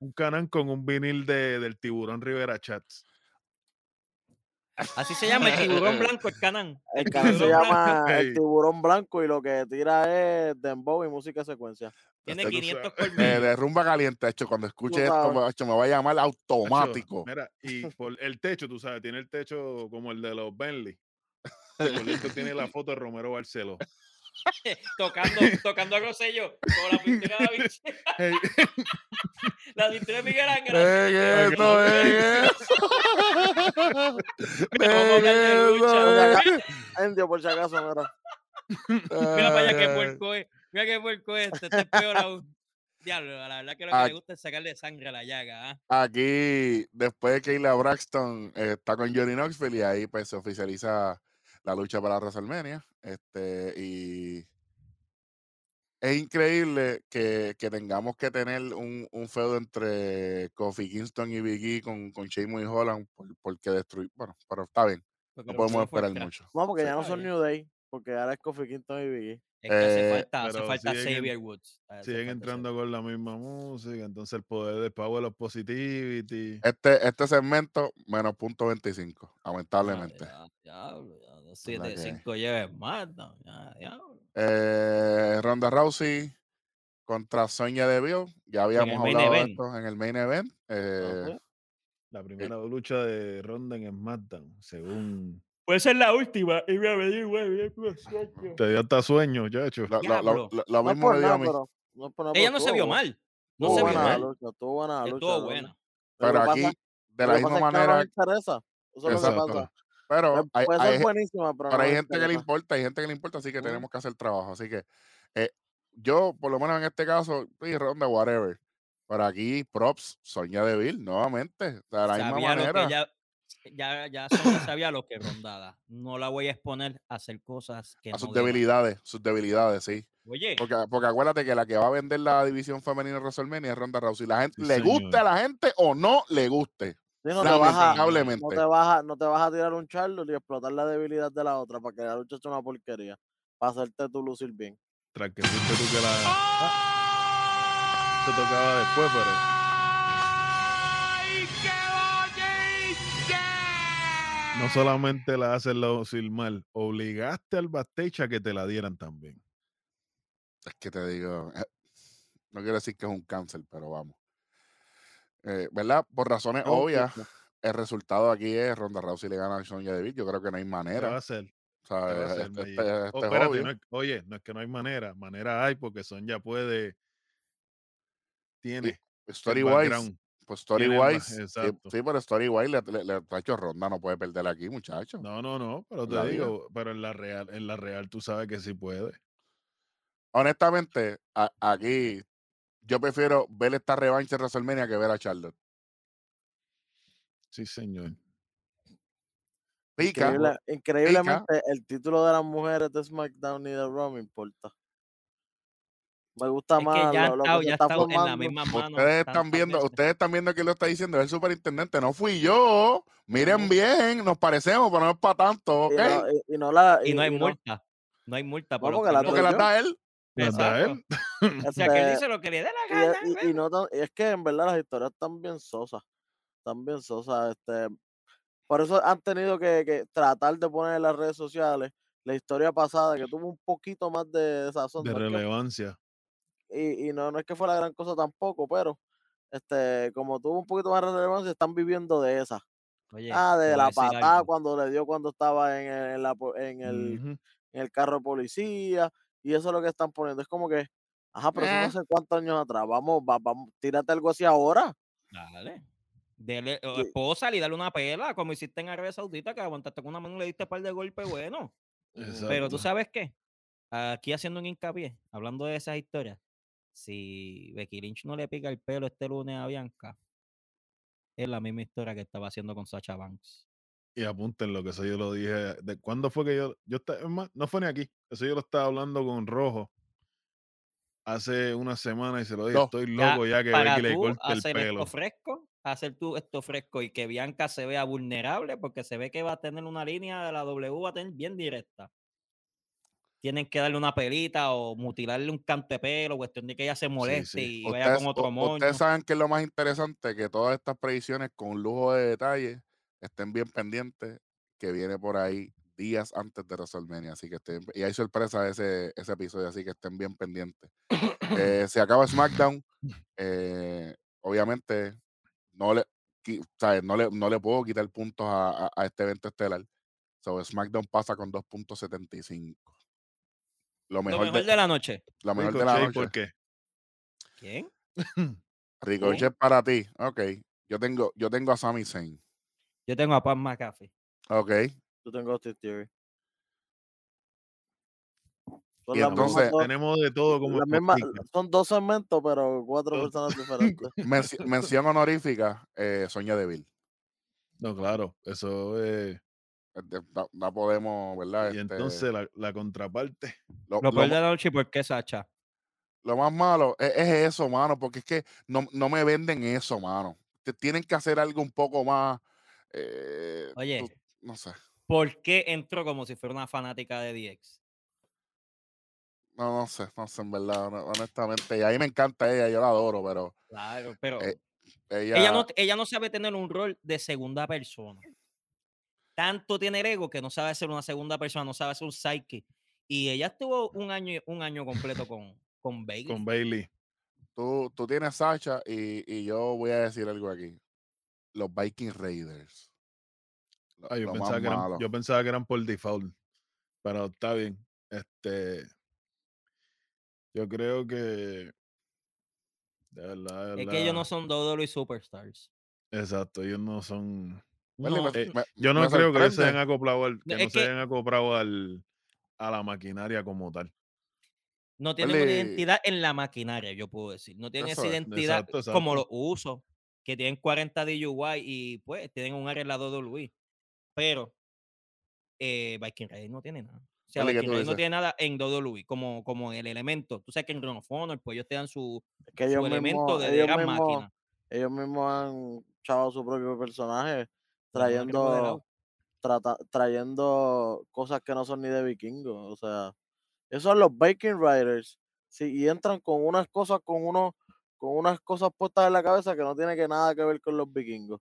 un canán con un vinil de, del tiburón Rivera Chats. Así se llama el tiburón blanco, el canán. [LAUGHS] el canal se tiburón blanco. llama El. Tiburón Blanco y lo que tira es dembow y música secuencia. Tiene Tú 500 sabes. [LAUGHS] Eh, colmillos. de rumba caliente, hecho, cuando escuche esto, hecho, me va a llamar automático. Mira, y [LAUGHS] por el techo, tú sabes, tiene el techo como el de los Bentley. Por dentro tiene la foto de Romero Barceló. [LAUGHS] tocando, tocando a Rosello con la pintura de la biche- Hey, La pintura de Miguel Ángel. ¡En así, eso, eh. [LAUGHS] Indio, por si acaso, mira. [LAUGHS] Mira para allá qué Ay, puerco es. Mira qué puerco es este. Este es peor aún. Diablo, la verdad que lo que Ah. le gusta es sacarle sangre a la llaga. ¿ah? Aquí, después de que Kayla Braxton eh, está con Johnny Knoxville y ahí pues se oficializa la lucha para WrestleMania. Este, y es increíble que, que tengamos que tener un, un feudo entre Kofi Kingston y Big E con, con Sheamus y Holland por, porque destruir. Bueno, pero está bien, Porque no podemos esperar mucho. No, porque Sí. ya no son bien. New Day, porque ahora es Kofi Kingston y Biggie. Es que hace Eh, falta, hace falta siguen en- Xavier Woods. siguen entrando con la misma música, entonces el poder del Power of Positivity. Este, este segmento, menos punto 25, Ah, lamentablemente. ya, ya, dos, siete, que- cinco lleves más. no, ya, diablo. Eh, Ronda Rousey contra Sonia Deville. Ya habíamos hablado de event. esto en el main event. eh. La primera lucha de Ronda en SmackDown, según... Puede ser la última. Y voy a venir, güey. Te dio hasta sueño, chacho. lo- Diablo. lo- lo No me dio nada, a mí. pero. No Ella no se vio mal. No se vio la mal. lucha, estuvo buena la lucha. Estuvo buena. Pero aquí, pasa- de la misma manera. Eso es lo que Exacto. pasa. Pero Pues, hay, puede hay buenísima, pero, pero no hay gente que le importa, hay gente que le importa, así que Mm. tenemos que hacer trabajo. Así que eh, yo, por lo menos en este caso, sí, ronda, whatever. Pero aquí, props, Sonia Deville, nuevamente. De la misma Sabía lo que manera. ya, ya Sonia sabía lo que rondada. No la voy a exponer a hacer cosas que a no sus deba. debilidades, sus debilidades, sí. Oye, Porque, porque acuérdate que la que va a vender la división femenina de WrestleMania es Ronda Rousey. La gente, Sí, le guste señor. a la gente o no le guste. Sí, no, te vas a, no, te vas a, no te vas a tirar un charlo y explotar la debilidad de la otra para que la lucha sea una porquería. Para hacerte tú lucir bien. Tras que fuiste tú que la. Ah, se tocaba después, pero. No solamente la haces lucir mal, obligaste al backstage a que te la dieran también. Es que te digo, eh, no quiero decir que es un cáncer, pero vamos. Eh, ¿Verdad? Por razones obvias, quiste. el resultado aquí es Ronda Rousey le gana a Sonya Deville. Yo creo que no hay ¿Qué va a manera. va a hacer, este, este- este oye, no es que no hay manera. Manera hay porque Son ya puede. Tiene. Story wise, background. pues story tiene el ba- wise, sí, sí, pero story wise le, le, le- ha hecho Ronda, no puede perder aquí, muchacho. No, no, no, pero la te vida. digo, pero en la real, en la real tú sabes que sí puede. Honestamente, a- aquí yo prefiero ver esta revancha en WrestleMania que ver a Charlotte. Sí, señor. Pica, Increíble- increíblemente, el título de las mujeres de SmackDown y de Raw me importa. Me gusta es que más ya lo, lo está, que se ya está está en la formando. misma mano. ustedes están viendo, ustedes están viendo que lo está diciendo el superintendente, no fui yo. Miren bien, nos parecemos, pero no es para tanto, ¿ok? Y no, y- y no la, Y no hay y multa. No hay multa. por porque la que Porque la da él. ¿Las da Exacto. él? O [LAUGHS] sea, que él dice lo que le dé la gana. y- y no tan- y es que en verdad las historias están bien sosas. Están bien sosas. Este, por eso han tenido que, que tratar de poner en las redes sociales la historia pasada que tuvo un poquito más de sazón. De no es que- relevancia. y, y no, no es que fue la gran cosa tampoco, pero este, como tuvo un poquito más de relevancia, están viviendo de esa. Oye, Ah, de la patada algo. cuando le dio cuando estaba en el, en la en el, en el carro de policía, y eso es lo que están poniendo. Es como que, ajá, pero eso Eh. fue hace cuántos años atrás. Vamos, va- vamos, tírate algo así ahora. Dale. Dele, Sí. esposa y dale una pela, como hiciste en Arabia Saudita, que aguantaste con una mano y le diste un par de golpes buenos. Pero tú sabes qué, aquí haciendo un hincapié, hablando de esas historias, si Becky Lynch no le pica el pelo este lunes a Bianca, es la misma historia que estaba haciendo con Sacha Banks. Y apunten lo que eso yo lo dije. ¿De cuándo fue que yo, yo esta- es más, no fue ni aquí. Eso yo lo estaba hablando con Rojo hace una semana y se lo dije. No, Estoy Ya, loco ya que para Becky le corte el hacer pelo. esto fresco, hacer tú esto fresco y que Bianca se vea vulnerable, porque se ve que va a tener una línea de la W, va a tener bien directa. Tienen que darle una pelita o mutilarle un canto de pelo, cuestión de que ella se moleste sí. y vaya Ustedes, con otro moño. ustedes saben que es lo más interesante, que todas estas predicciones con lujo de detalle estén bien pendientes, que viene por ahí días antes de WrestleMania, así que estén, y hay sorpresa ese, ese episodio, así que estén bien pendientes. [COUGHS] Eh, se acaba SmackDown, eh, obviamente no le, ¿sabes? no le no le puedo quitar puntos a, a- a este evento estelar. So, SmackDown pasa con 2.75. Lo Lo mejor, mejor de, de la noche. lo mejor de la noche. ¿por qué? ¿Quién? Ricochet para ti. Ok. Yo tengo, yo tengo a Sami Zayn. Yo tengo a Pam McAfee. Ok. Yo tengo Austin Theory. Son Y entonces- dos- Tenemos de todo como espostica. son dos segmentos, pero cuatro personas [LAUGHS] diferentes. Menci- mención honorífica, eh, Soña Deville. No, claro, eso es. Este, No, no podemos, ¿verdad? Y Este, entonces la, la contraparte. lo, Lo lo peor de la noche, ¿por qué Sacha? lo más malo es, es eso, mano, porque es que no, no me venden eso, mano. Te- tienen que hacer algo un poco más. Eh, Oye. tú- no sé. ¿Por qué entró como si fuera una fanática de DX? No, no sé, no sé, en verdad, hon- honestamente. Y a mí me encanta ella, yo la adoro, pero Claro, pero Eh, ella. ella, no, ella no sabe tener un rol de segunda persona. Tanto tiene el ego que no sabe ser una segunda persona, no sabe ser un psyche. Y ella estuvo un año, un año completo con, con Bailey. Con Bailey. Tú, tú tienes Sacha y, y yo voy a decir algo aquí. Los Viking Raiders. Lo, Ah, yo, pensaba que eran, malo. yo pensaba que eran por default. Pero está bien. Este. Yo creo que. De verdad, de es que ellos no son WWE Superstars. Exacto, ellos no son. No, Eh, me- Yo no me creo que se hayan acoplado al, que no se hayan acoplado al, a la maquinaria como tal. No tienen una identidad en la maquinaria, yo puedo decir. No tienen Eso esa es, identidad exacto, como los usos, que tienen 40 DUI y pues tienen un arreglador de Luis. Pero eh, Viking Raiders no tiene nada. O sea, Welly, ¿qué Viking Raiders no tiene nada en WWE, como, como el elemento. Tú sabes que en Ring of Honor, pues ellos te dan su, Es que su elemento de, ellos gran máquina. ellos mismos han echado su propio personaje trayendo, trata- trayendo cosas que no son ni de vikingos. O sea, esos son los Viking Riders. Sí, y entran con unas cosas, con unos, con unas cosas puestas en la cabeza que no tiene que nada que ver con los vikingos.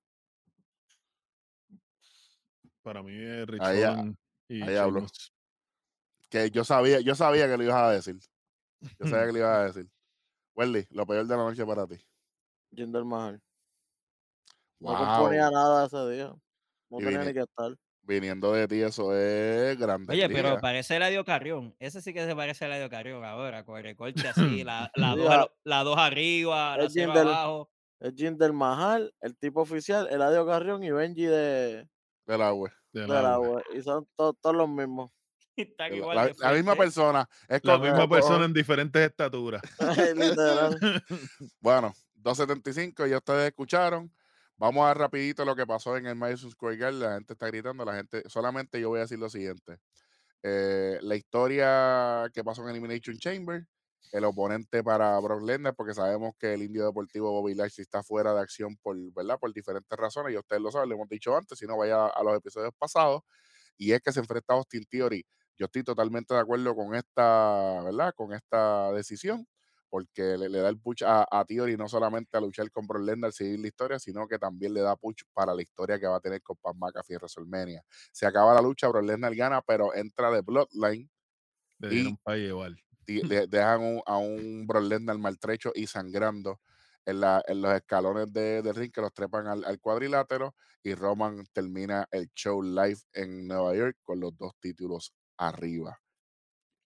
Para mí es Rich Ahí ha- Holland y. Que yo sabía, yo sabía que lo ibas a decir. Yo sabía que lo ibas a [LAUGHS] decir. Welly, lo peor de la noche para ti. Jinder Mahal. No componía Wow. nada ese día. No Y tenía vine- ni que estar. Viniendo de ti, eso es grande. Oye, pero parece Eladio Carrión. Ese sí que se parece a Eladio Carrión ahora, con el recorte así, [LAUGHS] la, la, dos, la arriba, la es cero Jinder. abajo. Es Jinder Mahal, el tipo oficial, Eladio Carrión y Benji de, del agua. del de la agua. Y son to- todos los mismos. [LAUGHS] Están La, igual la- la misma persona. Es La misma persona en diferentes estaturas. [LAUGHS] Bueno, 275, ya ustedes escucharon. Vamos a ver rapidito lo que pasó en el Madison Square Garden. La gente está gritando, la gente, solamente yo voy a decir lo siguiente. Eh, la historia que pasó en Elimination Chamber, el oponente para Brock Lesnar, porque sabemos que el indio deportivo Bobby Lashley está fuera de acción por, ¿verdad? por diferentes razones, y ustedes lo saben, lo hemos dicho antes, si no vaya a los episodios pasados, y es que se enfrenta a Austin Theory. Yo estoy totalmente de acuerdo con esta, ¿verdad? Con esta decisión porque le, le da el push a, a Theory no solamente a luchar con Brock Lesnar, seguir la historia, sino que también le da push para la historia que va a tener con Pat McAfee en WrestleMania. Se acaba la lucha, Brock Lesnar gana, pero entra de Bloodline, Le Y- dieron para llevar. y [LAUGHS] de- dejan un- a un Brock Lesnar maltrecho y sangrando en, la- en los escalones de, del ring que los trepan al, al cuadrilátero y Roman termina el show live en Nueva York con los dos títulos arriba.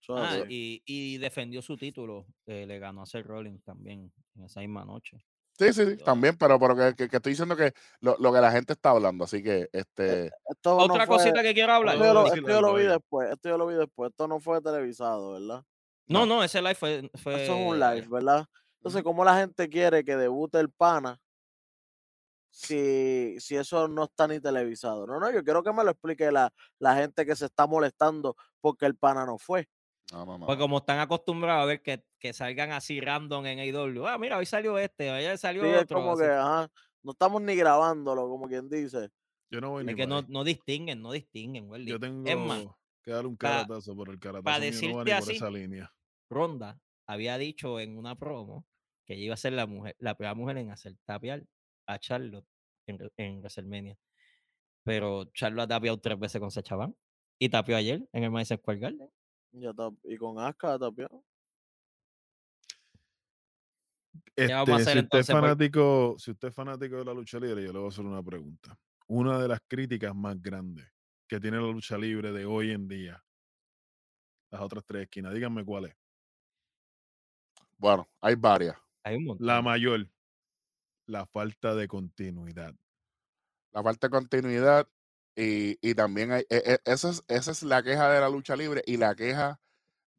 Ah, y, y defendió su título. eh, le ganó a Seth Rollins también en esa misma noche. Sí, sí, sí, también, pero, pero que, que- que estoy diciendo que lo, lo que la gente está hablando, así que este... Esto Otra no fue- cosita que quiero hablar. esto yo, lo, esto yo lo vi después. Esto yo lo vi después. Esto no fue televisado, ¿verdad? No, No. no, ese live fue. fue Eso es un live, ¿verdad? Entonces. ¿cómo la gente quiere que debute el pana si, si eso no está ni televisado? No, no, yo quiero que me lo explique la, la gente que se está molestando porque el pana no fue. No, no, no. Pues como están acostumbrados a ver que, que salgan así random en AEW. Ah, mira, hoy salió este, ayer salió Sí, es otro. como así. que, ajá, no estamos ni grabándolo, como quien dice. Yo no voy Es ni que no, no distinguen, no distinguen, Welly. Yo tengo Es más, que darle un caratazo, pero el caratazo va decirte por así, esa línea. Ronda había dicho en una promo que ella iba a ser la mujer, la primera mujer en hacer tapear a Charlotte en, en WrestleMania. Pero Charlotte ha tapeado tres veces con Sacha Banks y tapeó ayer en el Madison Square Garden. Ya está- y con Asuka también. ¿Qué vamos a Este, hacer si usted es por- fanático, si usted es fanático de la lucha libre, yo le voy a hacer una pregunta. Una de las críticas más grandes que tiene la lucha libre de hoy en día, las otras tres esquinas, díganme cuál es. Bueno, hay varias. Hay un montón. La mayor, la falta de continuidad. La falta de continuidad y, y también hay... e- e- esa, es, esa es la queja de la lucha libre y la queja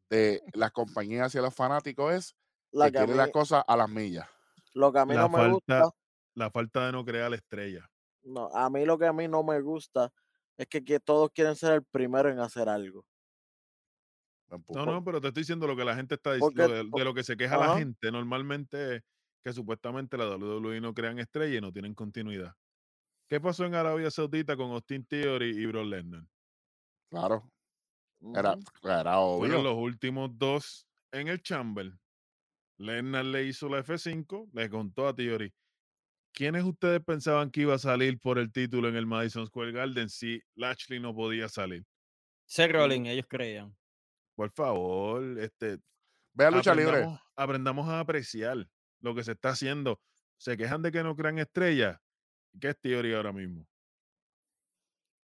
de las compañías hacia los fanáticos es La que que a quieren las cosas a las millas. lo que a mí La no me gusta, la falta de no crear estrella. no, a mí lo que a mí no me gusta es que, que todos quieren ser el primero en hacer algo. No, no, pero te estoy diciendo lo que la gente está Porque diciendo, de, lo que se queja la gente normalmente es que supuestamente la WWE no crean estrella y no tienen continuidad. ¿Qué pasó en Arabia Saudita con Austin Theory y Brock Lesnar? Claro, era, era Fueron obvio. los últimos dos en el Chamber. Lesnar le hizo la F5, le contó a Theory. ¿Quiénes ustedes pensaban que iba a salir por el título en el Madison Square Garden si Lashley no podía salir? Seth Rollins, ellos creían. Por favor, este, Ve a lucha libre. aprendamos, aprendamos a apreciar lo que se está haciendo. Se quejan de que no crean estrellas. ¿Qué es Theory ahora mismo?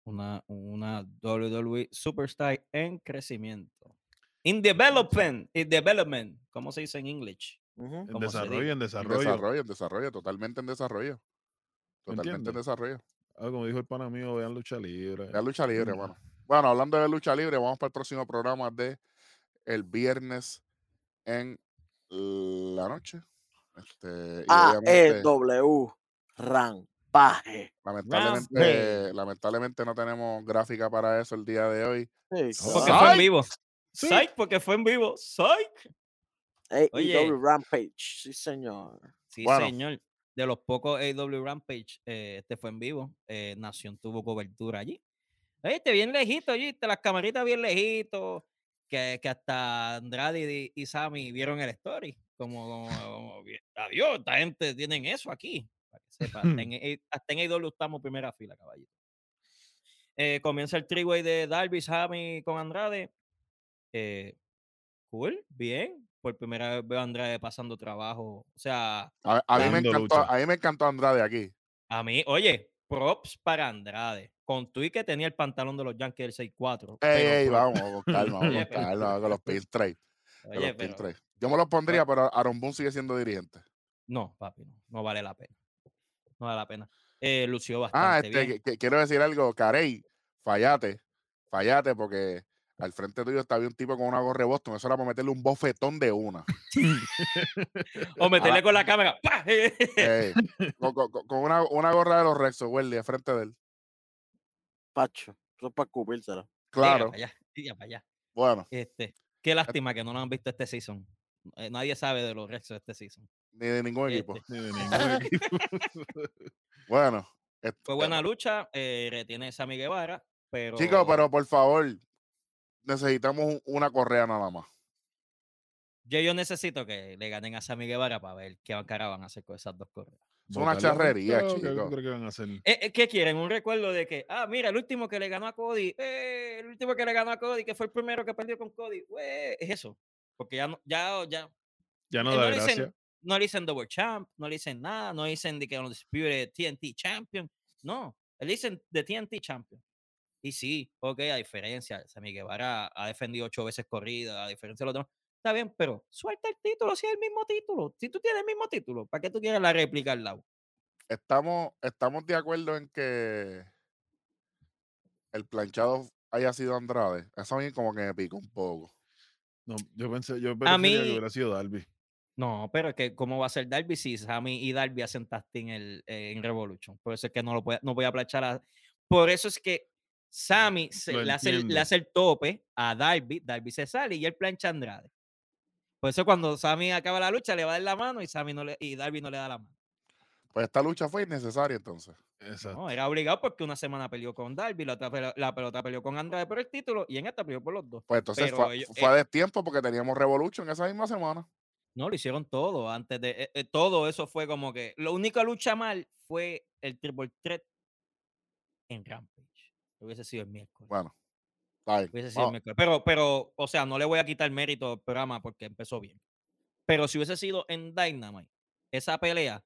Una, una WWE Superstar en crecimiento. In development, in development, ¿cómo se dice en English? Ujú. En Como se desarrollo, en En desarrollo. desarrollo, en desarrollo, totalmente en desarrollo. ¿Me Totalmente en desarrollo. Ah, como dijo el pana mío, vean lucha libre. La lucha libre, Mm. bueno. Bueno, hablando de lucha libre, vamos para el próximo programa de el viernes en la noche. Este, y obviamente, AEW Rampaje. lamentablemente, lamentablemente no tenemos gráfica para eso el día de hoy. Sí, Porque fue en vivo. Sí. Psych, porque fue en vivo. Psych. Oye. AEW Rampage, sí señor. Sí, Bueno. señor. De los pocos AW Rampage, eh, este fue en vivo. eh, Nación tuvo cobertura allí. Este bien lejito, allí, las camaritas bien lejitos. Que, que hasta Andrade y, y Sammy vieron el story. Como, como, como adiós, esta gente tienen eso aquí. Para que sepa, hasta [LAUGHS] en, A- hasta en estamos primera fila, caballito. Eh, comienza el triway de Darby, Sammy con Andrade. Eh, cool, bien. Por primera vez veo a Andrade pasando trabajo. O sea, A, a mí me encantó, lucha. a mí me encantó Andrade aquí. A mí, oye, props para Andrade. Con tu y que tenía el pantalón de los Yankees del 6-4. Ey, vamos, con calma, vamos con calma, con los pin trade. con oye, los pin pero-. Yo me los pondría, pero Aaron Boone sigue siendo dirigente. no, papi, no, no vale la pena. No vale la pena. Eh, lució Ah, bastante este, bien. que- que quiero decir algo, Carey, fallate, fallate, porque al frente tuyo estaba un tipo con una gorra de Boston, eso era para meterle un bofetón de una. [LAUGHS] O meterle ah, con la cámara. [LAUGHS] con, con- con- con una, una gorra de los Rexos, Welly, de frente de él. Pacho, eso es para escupírsela. Claro, para allá, tira para allá. bueno, Este, qué lástima que no lo han visto este season. Eh, nadie sabe de los Rexos de este season. Ni de ningún equipo. Este, Ni de ningún [LAUGHS] equipo. Bueno, fue buena lucha. Eh, retiene a Sammy Guevara. Pero, chicos, pero por favor, necesitamos un- una correa nada más. yo, yo necesito que le ganen a Sammy Guevara para ver qué cara van a hacer con esas dos correas. Es una ¿Botarle a charrería, Rico? ¿Qué chico. creo que van a hacer? Eh, eh, ¿Qué quieren? ¿Un recuerdo de que, ah, mira, el último que le ganó a Cody, eh, el último que le ganó a Cody, que fue el primero que perdió con Cody, es eso. Porque ya no, ya, ya, Ya no da le gracia. dicen, no le dicen Double Champ, no le dicen nada, no le dicen de que no Undisputed TNT Champion, no, le dicen de TNT Champion. Y sí, ok, a diferencia, Sammy Guevara ha defendido ocho veces corrida, a diferencia de los demás, está bien, pero suelta el título si es el mismo título. Si tú tienes el mismo título, ¿para qué tú quieres la réplica al lado? Estamos, estamos de acuerdo en que el planchado haya sido Andrade. Eso a mí como que me picó un poco. No, yo pensé, yo A prefería que mí- hubiera sido Darby. No, pero es que ¿cómo va a ser Darby si Sammy y Darby hacen team en, el, en Revolution? Por eso es que no lo puede, no voy a planchar a... Por eso es que Sammy se- le, hace, el- le hace el tope a Darby, Darby se sale y él plancha a Andrade. Por eso cuando Sammy acaba la lucha le va a dar la mano y, Sammy no le, y Darby no le da la mano. Pues esta lucha fue innecesaria entonces. Exacto. No, era obligado porque una semana peleó con Darby, la otra pele- la pelota peleó con Andrade por el título y en esta peleó por los dos. Pues entonces Pero fue, ellos- fue a eh, destiempo porque teníamos Revolution esa misma semana. No, lo hicieron todo antes de eh, eh, todo eso fue como que la única lucha mal fue el triple threat en Rampage. Hubiese sido el miércoles. Bueno, está bien. Hubiese sido el Vamos, miércoles. Pero, pero, o sea, no le voy a quitar mérito al programa porque empezó bien. Pero si hubiese sido en Dynamite, esa pelea,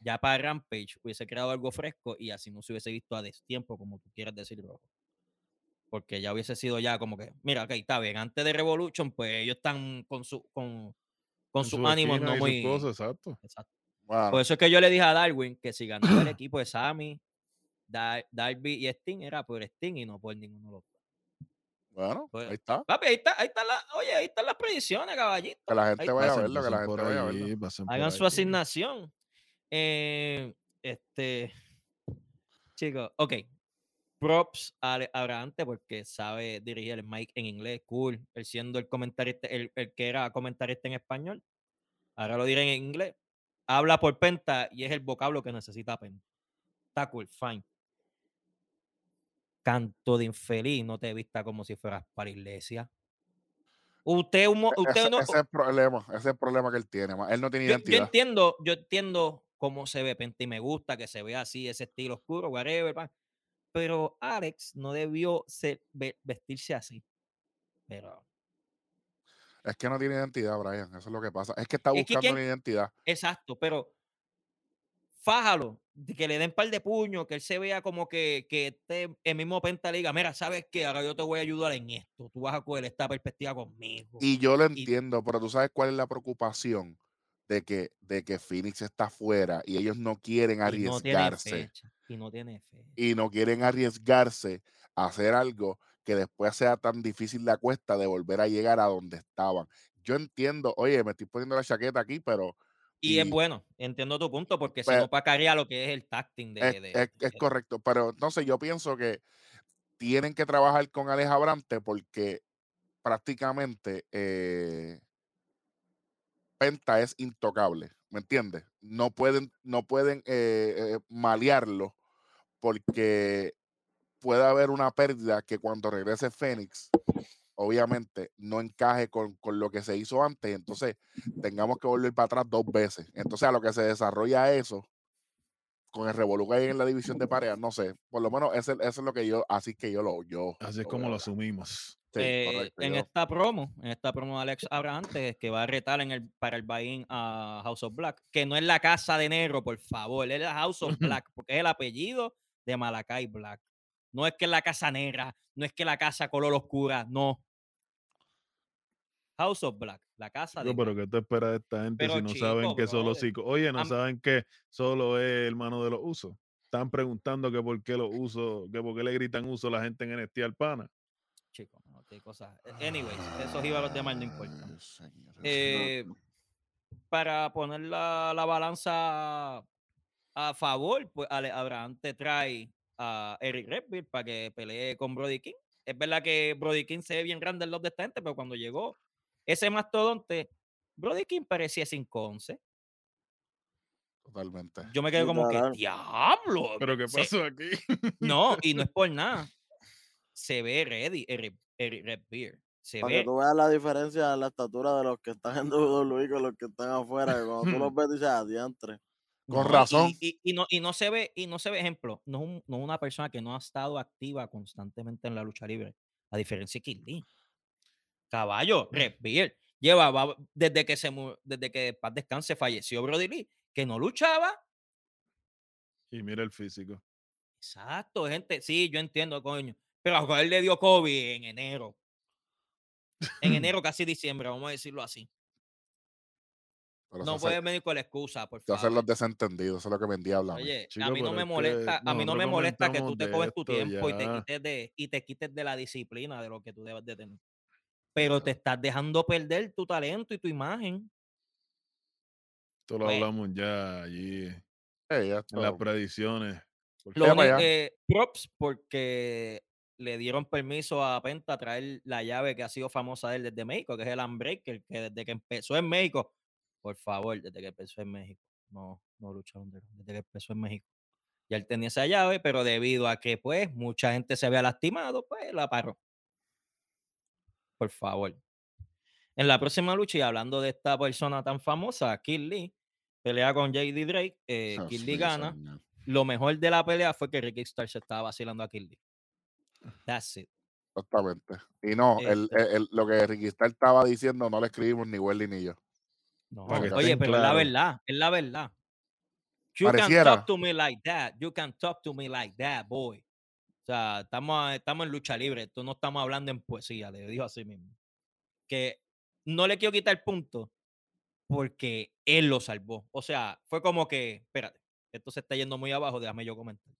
ya para Rampage hubiese creado algo fresco y así no se hubiese visto a destiempo, como tú quieras decir, Rojo. Porque ya hubiese sido ya como que, mira, ok, está bien, antes de Revolution, pues ellos están con su, con, con sus ánimos no muy. cosas, exacto. Por eso es que yo le dije a Darwin que si ganaba el [CLEARS THROAT] equipo de Sammy, Dar- Darby y Sting era por Sting y no por ninguno de los bueno, pues, ahí está. Papi, ahí está, ahí está la, oye, ahí están las predicciones, caballito. Que la gente Ahí vaya a verlo, que la gente vaya a verlo. Hagan su ahí. asignación. Eh, este, chicos, ok. Props a Ale- a Abrahante porque sabe dirigir el mic en inglés, cool. Él siendo el comentarista, el, el que era comentarista en español, ahora lo diré en inglés. Habla por penta y es el vocablo que necesita penta. Está cool, fine. Canto de infeliz, no te vista como si fueras para la iglesia. Usted, un mo- usted Ese, no, ese es el problema, ese es el problema que él tiene. Él no tiene yo, yo identidad. entiendo, yo entiendo cómo se ve Penta y me gusta que se vea así, ese estilo oscuro, whatever, pa, pero Alex no debió ser, ve- vestirse así. Pero, Es que no tiene identidad, Brian. Eso es lo que pasa. Es que está Es que buscando ¿quién- una identidad. exacto, pero fájalo, de que le den par de puños, que él se vea como que, que esté el mismo Penta le diga, mira, ¿sabes qué? Ahora yo te voy a ayudar en esto, tú vas a coger esta perspectiva conmigo. Y yo lo Y- entiendo, pero tú sabes cuál es la preocupación de que, de que Phoenix está afuera y ellos no quieren y no tienen arriesgarse. fecha. Y no tiene fe. y no quieren arriesgarse a hacer algo que después sea tan difícil la cuesta de volver a llegar a donde estaban. Yo entiendo, oye, me estoy poniendo la chaqueta aquí, pero Y, es bueno, entiendo tu punto, porque si Pe- no pacaría lo que es el tacting de. es, de- es- es de- correcto. Pero entonces yo pienso que tienen que trabajar con Alex Abrante porque prácticamente eh, Penta es intocable, ¿me entiendes? No pueden, no pueden eh, eh, malearlo porque puede haber una pérdida que cuando regrese Fénix, obviamente no encaje con, con lo que se hizo antes, entonces tengamos que volver para atrás dos veces. Entonces a lo que se desarrolla eso, con el revolú en la división de parejas, no sé, por lo menos eso, eso es lo que yo, así que yo lo, yo. Así es como lo asumimos. Sí, Eh, correcto, en yo- esta promo, en esta promo de Alex Abrahante, que va a retar en el, para el buy-in a House of Black, que no es la casa de negro, por favor, es la House of [LAUGHS] Black, porque es el apellido de Malakai Black. No es que es la casa negra, no es que la casa color oscura, no. House of Black, la casa de pero. ¿qué te espera de esta gente Pero, si no chico, saben que solo psico? Oye, no am- saben que solo es hermano de los usos. Están preguntando que por qué los usos, que por qué le gritan uso a la gente en NXT al pana. Chico, no, qué cosas. Anyways, esos íbaros de mal no importan. Eh, para poner la, la balanza a favor, pues Ale- Abraham te trae a Eric Redfield para que pelee con Brody King. Es verdad que Brody King se ve bien grande en los de esta gente, pero cuando llegó ese mastodonte, Brody King parecía 5'11". Totalmente. Yo me quedé como que, diablo. Pero ¿qué se- pasó aquí? No, y no es [LAUGHS] por nada. Se ve ready, Eric, Eric Redbeard. Se Para que tú veas la diferencia en la estatura de los que están en WWE con los que están afuera. que cuando tú los [LAUGHS] ves, dices, adiantre. Con No, y- razón. Y, y no, y no se ve, y no se ve, ejemplo, no es, un- no una persona que no ha estado activa constantemente en la lucha libre, a diferencia de Kid Lee. Caballo, Red Beard, lleva va- desde que se desde que paz descanse falleció Brody Lee, que no luchaba. Y mira el físico. Exacto, gente, sí, yo entiendo, coño. Pero a él le dio COVID en enero. En [LAUGHS] enero, casi diciembre, vamos a decirlo así. Pero No puedes venir con la excusa, por favor. los desentendidos, eso es lo que me diabla. a mí. Oye, Chico, a mí no me es que molesta, a mí no me molesta que tú te de coges tu tiempo y te quites de y te quites de la disciplina de lo que tú debes de tener. Pero te estás dejando perder tu talento y tu imagen. Esto lo Pues, hablamos ya allí Eh, ya en las predicciones. porque Lo único- eh, props porque le dieron permiso a Penta a traer la llave que ha sido famosa de él desde México, que es el Unbreaker, que desde que empezó en México, por favor, desde que empezó en México, no, no lucha underground, desde que empezó en México. Ya él tenía esa llave, pero debido a que pues mucha gente se había lastimado, pues la paró. Por favor. En la próxima lucha, y hablando de esta persona tan famosa, Kid Lee, pelea con JD Drake, eh, Kid Lee gana. Lo mejor de la pelea fue que Ricky Starr se estaba vacilando a Kid Lee. That's it. Exactamente. Y no, el, Este- el- el- lo que Ricky Starr estaba diciendo no le escribimos ni Welly ni yo. No, oye, pero es la verdad, es la verdad. You can Pareciera. talk to me like that. You can talk to me like that, boy. O sea, estamos, estamos en lucha libre. Esto no estamos hablando en poesía, le dijo así mismo. Que no le quiero quitar el punto porque él lo salvó. O sea, fue como que, espérate, esto se está yendo muy abajo, déjame yo comentar.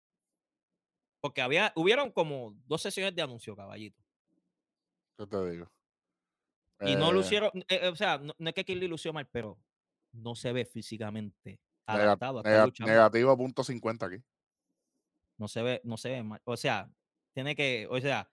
Porque había, hubieron como dos sesiones de anuncio, caballito. ¿Qué te digo? Y no lucieron, eh, eh, o sea, no, no es que Lee lució mal, pero no se ve físicamente nega- adaptado a nega- luchando. negativo punto 50 aquí. No se ve, no se ve mal. O sea, tiene que, o sea,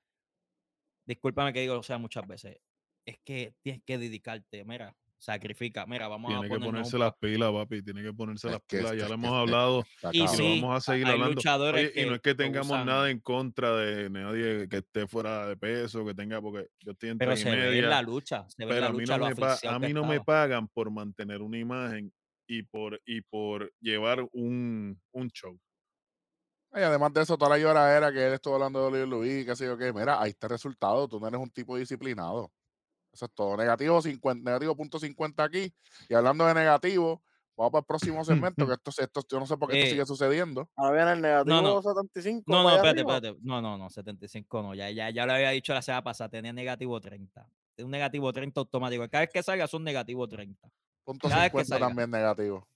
discúlpame que digo, o sea, muchas veces, es que tienes que dedicarte, mira, sacrifica, mira, vamos Tiene a que ponernos ponerse un las pilas, papi. Tiene que ponerse Es las que pilas. Ya es lo que hemos este- hablado Y y sí, vamos a seguir hay hablando. luchadores Oye, y no es que que tengamos usan- nada en contra de nadie que esté fuera de peso, que tenga, porque yo estoy en pero se ve en media, la lucha, se ve la a mí lucha no, me, pa- a que mí no me pagan por mantener una imagen y por, y por llevar un, un show. Y además de eso, toda la llora era que él estuvo hablando de WWE, qué sé yo qué. Mira, ahí está el resultado. Tú no eres un tipo disciplinado. Eso es todo. Negativo 50, negativo punto 50 aquí. Y hablando de negativo, vamos para el próximo segmento, que [LAUGHS] esto, esto yo no sé por qué esto Eh, sigue sucediendo. Ahora viene el negativo no. 75. No, no, allá espérate, arriba. espérate. No, no, no, 75 no. Ya, ya, ya lo había dicho la semana pasada, tenía negativo 30. Un negativo 30 automático. Cada vez que salga son negativo 30. Punto cada vez que 50 salga. también negativo.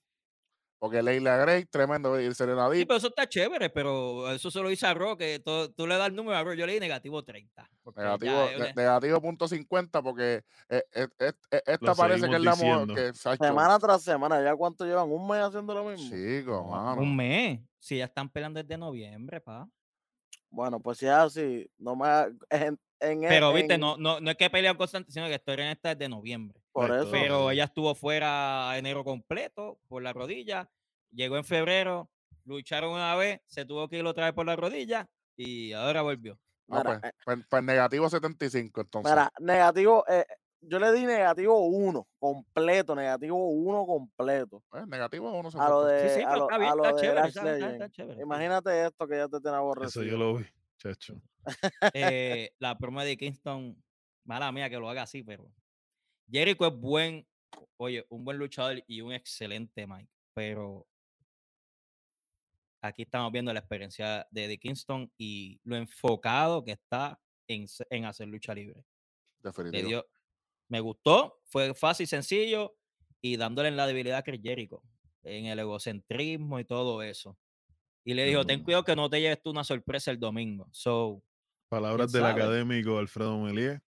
Porque Leila Gray, tremendo, y Serena Sí, pero eso está chévere, pero eso se lo dice a Ro, que tú, tú le das el número a Ro, yo le di negativo 30. porque ya negativo, ne- negativo punto 50, porque eh, eh, eh, eh, esta Lo parece que es la que Semana tras semana, ¿ya cuánto llevan? ¿Un mes haciendo lo mismo? Chico, mano. un mes. Si ya están peleando desde noviembre, pa. Bueno, pues si es así, no me ha- en, en- Pero viste, en- no, no, no es que pelean constante, sino que estoy en esta desde noviembre. Por eso. Pero ella estuvo fuera enero completo por la rodilla. Llegó en febrero, lucharon una vez, se tuvo que ir otra vez por la rodilla y ahora volvió. Ah, pues, eh, pues- pues negativo 75, entonces. Mira, negativo, eh, yo le di negativo uno, completo, negativo uno completo. Pues, negativo uno se A lo de, Sí, sí, a pero lo, está bien, a lo está de chévere, está, chévere. Imagínate esto que ya te tiene Eso aborrecido. yo lo vi, chacho. [LAUGHS] Eh, la promo de Kingston, mala mía que lo haga así, pero Jericho es buen, oye, un buen luchador y un excelente Mike, pero aquí estamos viendo la experiencia de Eddie Kingston y lo enfocado que está en, en hacer lucha libre. Definitivo. dio- me gustó, fue fácil, sencillo y dándole en la debilidad a Chris Jericho, en el egocentrismo y todo eso. Y le dijo, ten cuidado que no te lleves tú una sorpresa el domingo. So, Palabras ¿Quién del sabe? académico Alfredo Melier.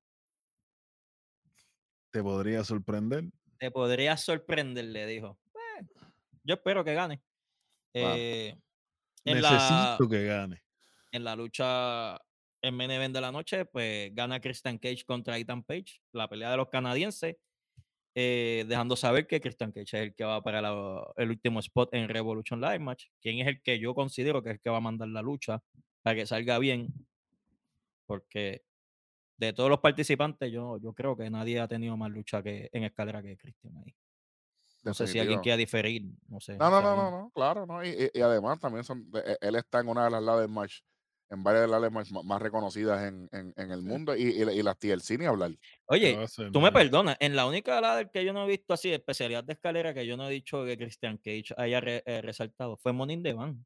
Te podría sorprender. te podría sorprender, le dijo. "Eh, yo espero que gane. Eh, en, la, Necesito que gane. en la lucha en main event de la noche, pues gana Christian Cage contra Ethan Page, la pelea de los canadienses, eh, dejando saber que Christian Cage es el que va para la- el último spot en Revolution Live Match, quien es el que yo considero que es el que va a mandar la lucha para que salga bien, porque de todos los participantes, yo, yo creo que nadie ha tenido más lucha que en escalera que Christian ahí. No sé si alguien quiera diferir, no sé. No, no, no, no, no, claro, no. Y, y- además también son, de- e- él está en una de las ladder match, en varias de las ladder match ma- más reconocidas en, en, en el mundo y, y, y las TLC ni hablar. Oye, Tú me perdonas, en la única ladder que yo no he visto así, de especialidad de escalera, que yo no he dicho que Christian Cage haya re- eh, resaltado, fue Morning the Van.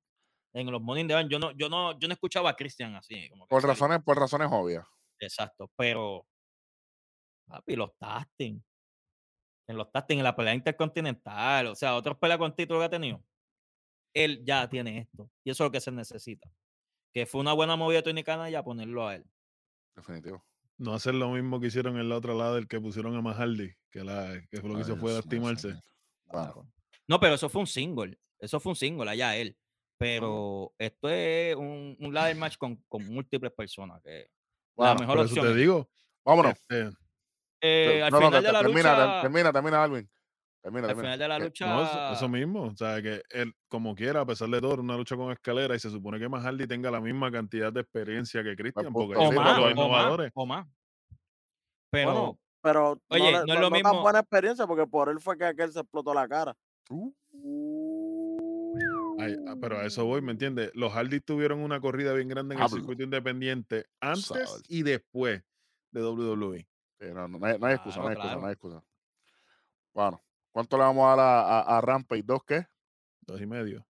En los Morning the Van, yo no, yo no, yo no escuchaba a Christian así. Como Por razones, por razones obvias. Exacto, pero. Papi, los tasting. En los tasting, en la pelea intercontinental, o sea, otros peleas con título que ha tenido. Él ya tiene esto. Y eso es lo que se necesita. Que fue una buena movida de Tony Khan ya ponerlo a él. Definitivo. No hacer lo mismo que hicieron en la otra lado del que pusieron a Mahaldi, que, la, que lo que hizo fue lastimarse. No, pero eso fue un single. Eso fue un single allá él. Pero esto es un, un ladder match con, con múltiples personas. Que Bueno, la mejor Por eso opción. te es- digo, vámonos. eh, al No, no, final te- de la termina, lucha. termina, termina, Alvin. Termina, al termina. final de la Que- lucha. no, eso, eso mismo. O sea, que él, como quiera, a pesar de todo, era una lucha con escalera y se supone que Mahaldi tenga la misma cantidad de experiencia que Christian, porque o más, los o más, innovadores. o más. Pero. Bueno, pero Oye, no, no es lo mismo- buena experiencia porque por él fue que aquel se explotó la cara. Uh, Ay, ah, pero a eso voy, ¿me entiendes? Los Hardy tuvieron una corrida bien grande en el Hablo. circuito independiente antes Sabes. y después de. WWE. sí, no, no, no hay, no hay excusa, no hay Claro, excusa, no hay excusa. Bueno, ¿cuánto le vamos a dar a, a, a Rampage? ¿Dos qué? Dos y medio.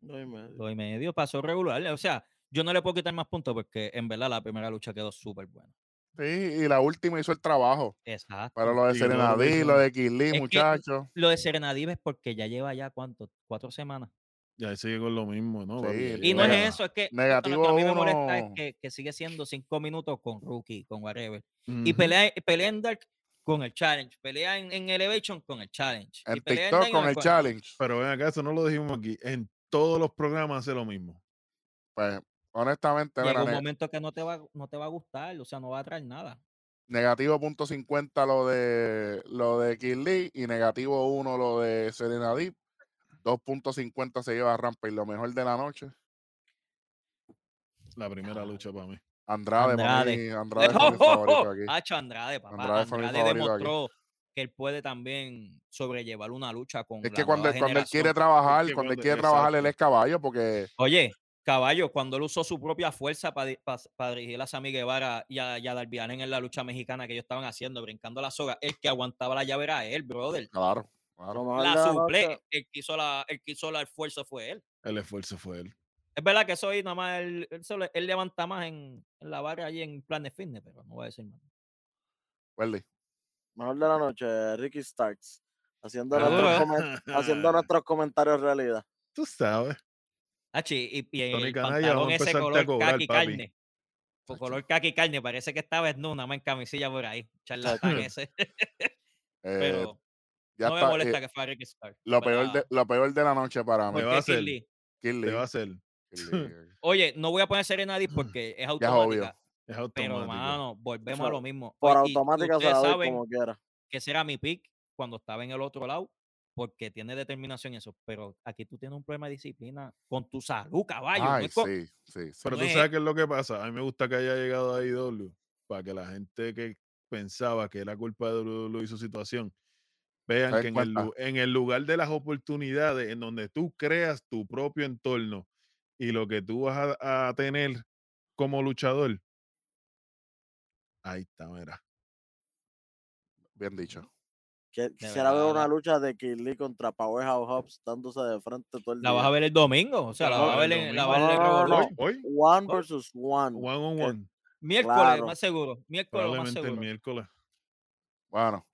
No hay medio. Dos y medio pasó regular. O sea, yo no le puedo quitar más puntos porque en verdad la primera lucha quedó súper buena. Sí, y la última hizo el trabajo. Exacto. Pero lo de Sí, todo Serena lo de Kirli, muchachos. Lo de Serenadive es porque ya lleva ya cuánto, cuatro semanas. Ya ahí sigue con lo mismo, ¿no? Sí, Y no es eso, es que lo- negativo lo que a mí me molesta es que, que sigue siendo cinco minutos con Rookie, con whatever. Y Ujú. pelea, pelea en Dark con el Challenge. Pelea en, en Elevation con el Challenge. y En pelea TikTok con el challenge. Pero ven acá, eso no lo dijimos aquí. En todos los programas hace lo mismo. Pues, honestamente, Llega mira, un momento que no te, va, no te va a gustar, o sea, no va a traer nada. negativo punto 50 lo de lo de Kirli y negativo 1 lo de Serena Deep. 2.50 se lleva Rampage, lo mejor de la noche. La primera lucha para mí. Andrade, Andrade. Andrade, Andrade fue mi ¡Oh, oh, favorito [LAUGHS] aquí. Hacho Andrade, papá. Andrade fue mi Andrade aquí. demostró que él puede también sobrellevar una lucha con Es la que cuando, nueva cuando él quiere trabajar, que cuando él quiere trabajar, él es caballo, porque Oye, Caballo, cuando él usó su propia fuerza para dirigir a Sammy Guevara y a, y a en la lucha mexicana que ellos estaban haciendo, brincando la soga, el que aguantaba la llave era él, brother. claro, La suple, el que hizo la, el que hizo la esfuerzo fue él. El esfuerzo fue él. Es verdad que eso ahí nada más él, él levanta más en, en la barra allí en Planet Fitness, pero no voy a decir más. Welly. Mejor de la noche, Ricky Starks. Haciendo, Ah. nuestros, haciendo [LAUGHS] nuestros comentarios realidad. Tú sabes. Hachi, y, y el pantalón ese color cobrar, kaki papi. carne. Por color kaki carne, parece que estaba desnudo, nada más en camisilla por ahí. [LAUGHS] Charlatán ese. [LAUGHS] Eh, Pero ya no me molesta eh, que fuera Ricky Stark. lo, peor de, lo peor de la noche para mí. Me va a hacer. Te va a hacer. [LAUGHS] [LAUGHS] Oye, no voy a poner Serenadis [CLEARS THROAT] porque es Ya es automática. obvio. Es Pero, mano, volvemos a lo mismo. Por Oye, automática se la como quiera. que ese era mi pick cuando estaba en el otro lado, porque tiene determinación y eso. Pero aquí tú tienes un problema de disciplina con tu salud, caballo. Ay, es sí, sí, sí. Pero No tú es- sabes qué es lo que pasa. A mí me gusta que haya llegado a IW para que la gente que pensaba que era culpa de WWE y su situación vean que en el, en lugar de las oportunidades, en donde tú creas tu propio entorno y lo que tú vas a, a tener como luchador, ahí está, mira. Bien dicho. Que- Quisiera ver una la- lucha de Kid Lee contra Powerhouse Hobbs dándose de frente todo el La día. vas a ver el domingo. O sea, la vas a ver el en la domingo. vas a ver. Hoy, hoy, One versus one. one on one, Miércoles, Claro. más seguro. Miércoles, más probablemente el seguro. miércoles. Bueno,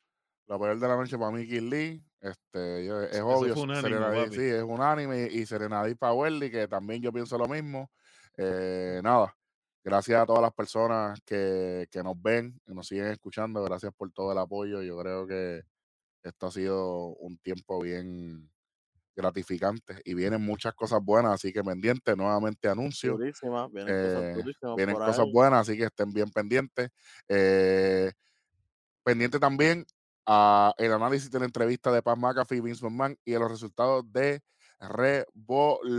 lo peor de la noche para mí, Kid Lee. Este, yo- es Eso obvio, fue Serenadí, papi. sí, es unánime. Y Serenadí Powerly, que también yo pienso lo mismo. Eh, nada, gracias a todas las personas que, que nos ven, que nos siguen escuchando. Gracias por todo el apoyo. Yo creo que esto ha sido un tiempo bien gratificante y vienen muchas cosas buenas, así que pendiente, nuevamente anuncio. Durísima, vienen Eh, cosas vienen buenas, así que estén bien pendientes. Eh, pendiente también a el análisis de la entrevista de Pat McAfee y Vince McMahon y de los resultados de Revolution,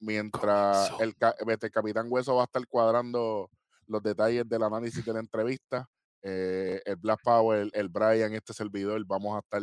mientras el, este, el Capitán Hueso va a estar cuadrando los detalles del análisis de la entrevista. Eh, el Black Power, el, el Brian, este servidor, vamos a estar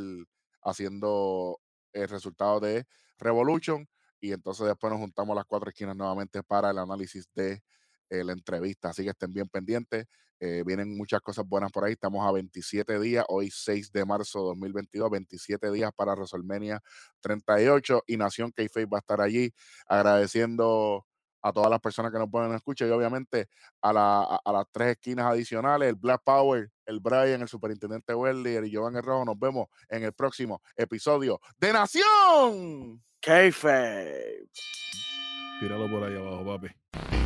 haciendo el resultado de Revolution y entonces después nos juntamos a las cuatro esquinas nuevamente para el análisis de eh, la entrevista. Así que estén bien pendientes. eh, vienen muchas cosas buenas por ahí. Estamos a 27 días, hoy 6 de marzo de 2022, 27 días para WrestleMania 38 y Nación k va a estar allí agradeciendo a todas las personas que nos pueden escuchar y obviamente a, la- a- las tres esquinas adicionales, el Black Power, el Brian, el Superintendente Welly, el Giovanni Rojo. Nos vemos en el próximo episodio de Nación. Kayfabe. Tíralo por ahí abajo, papi.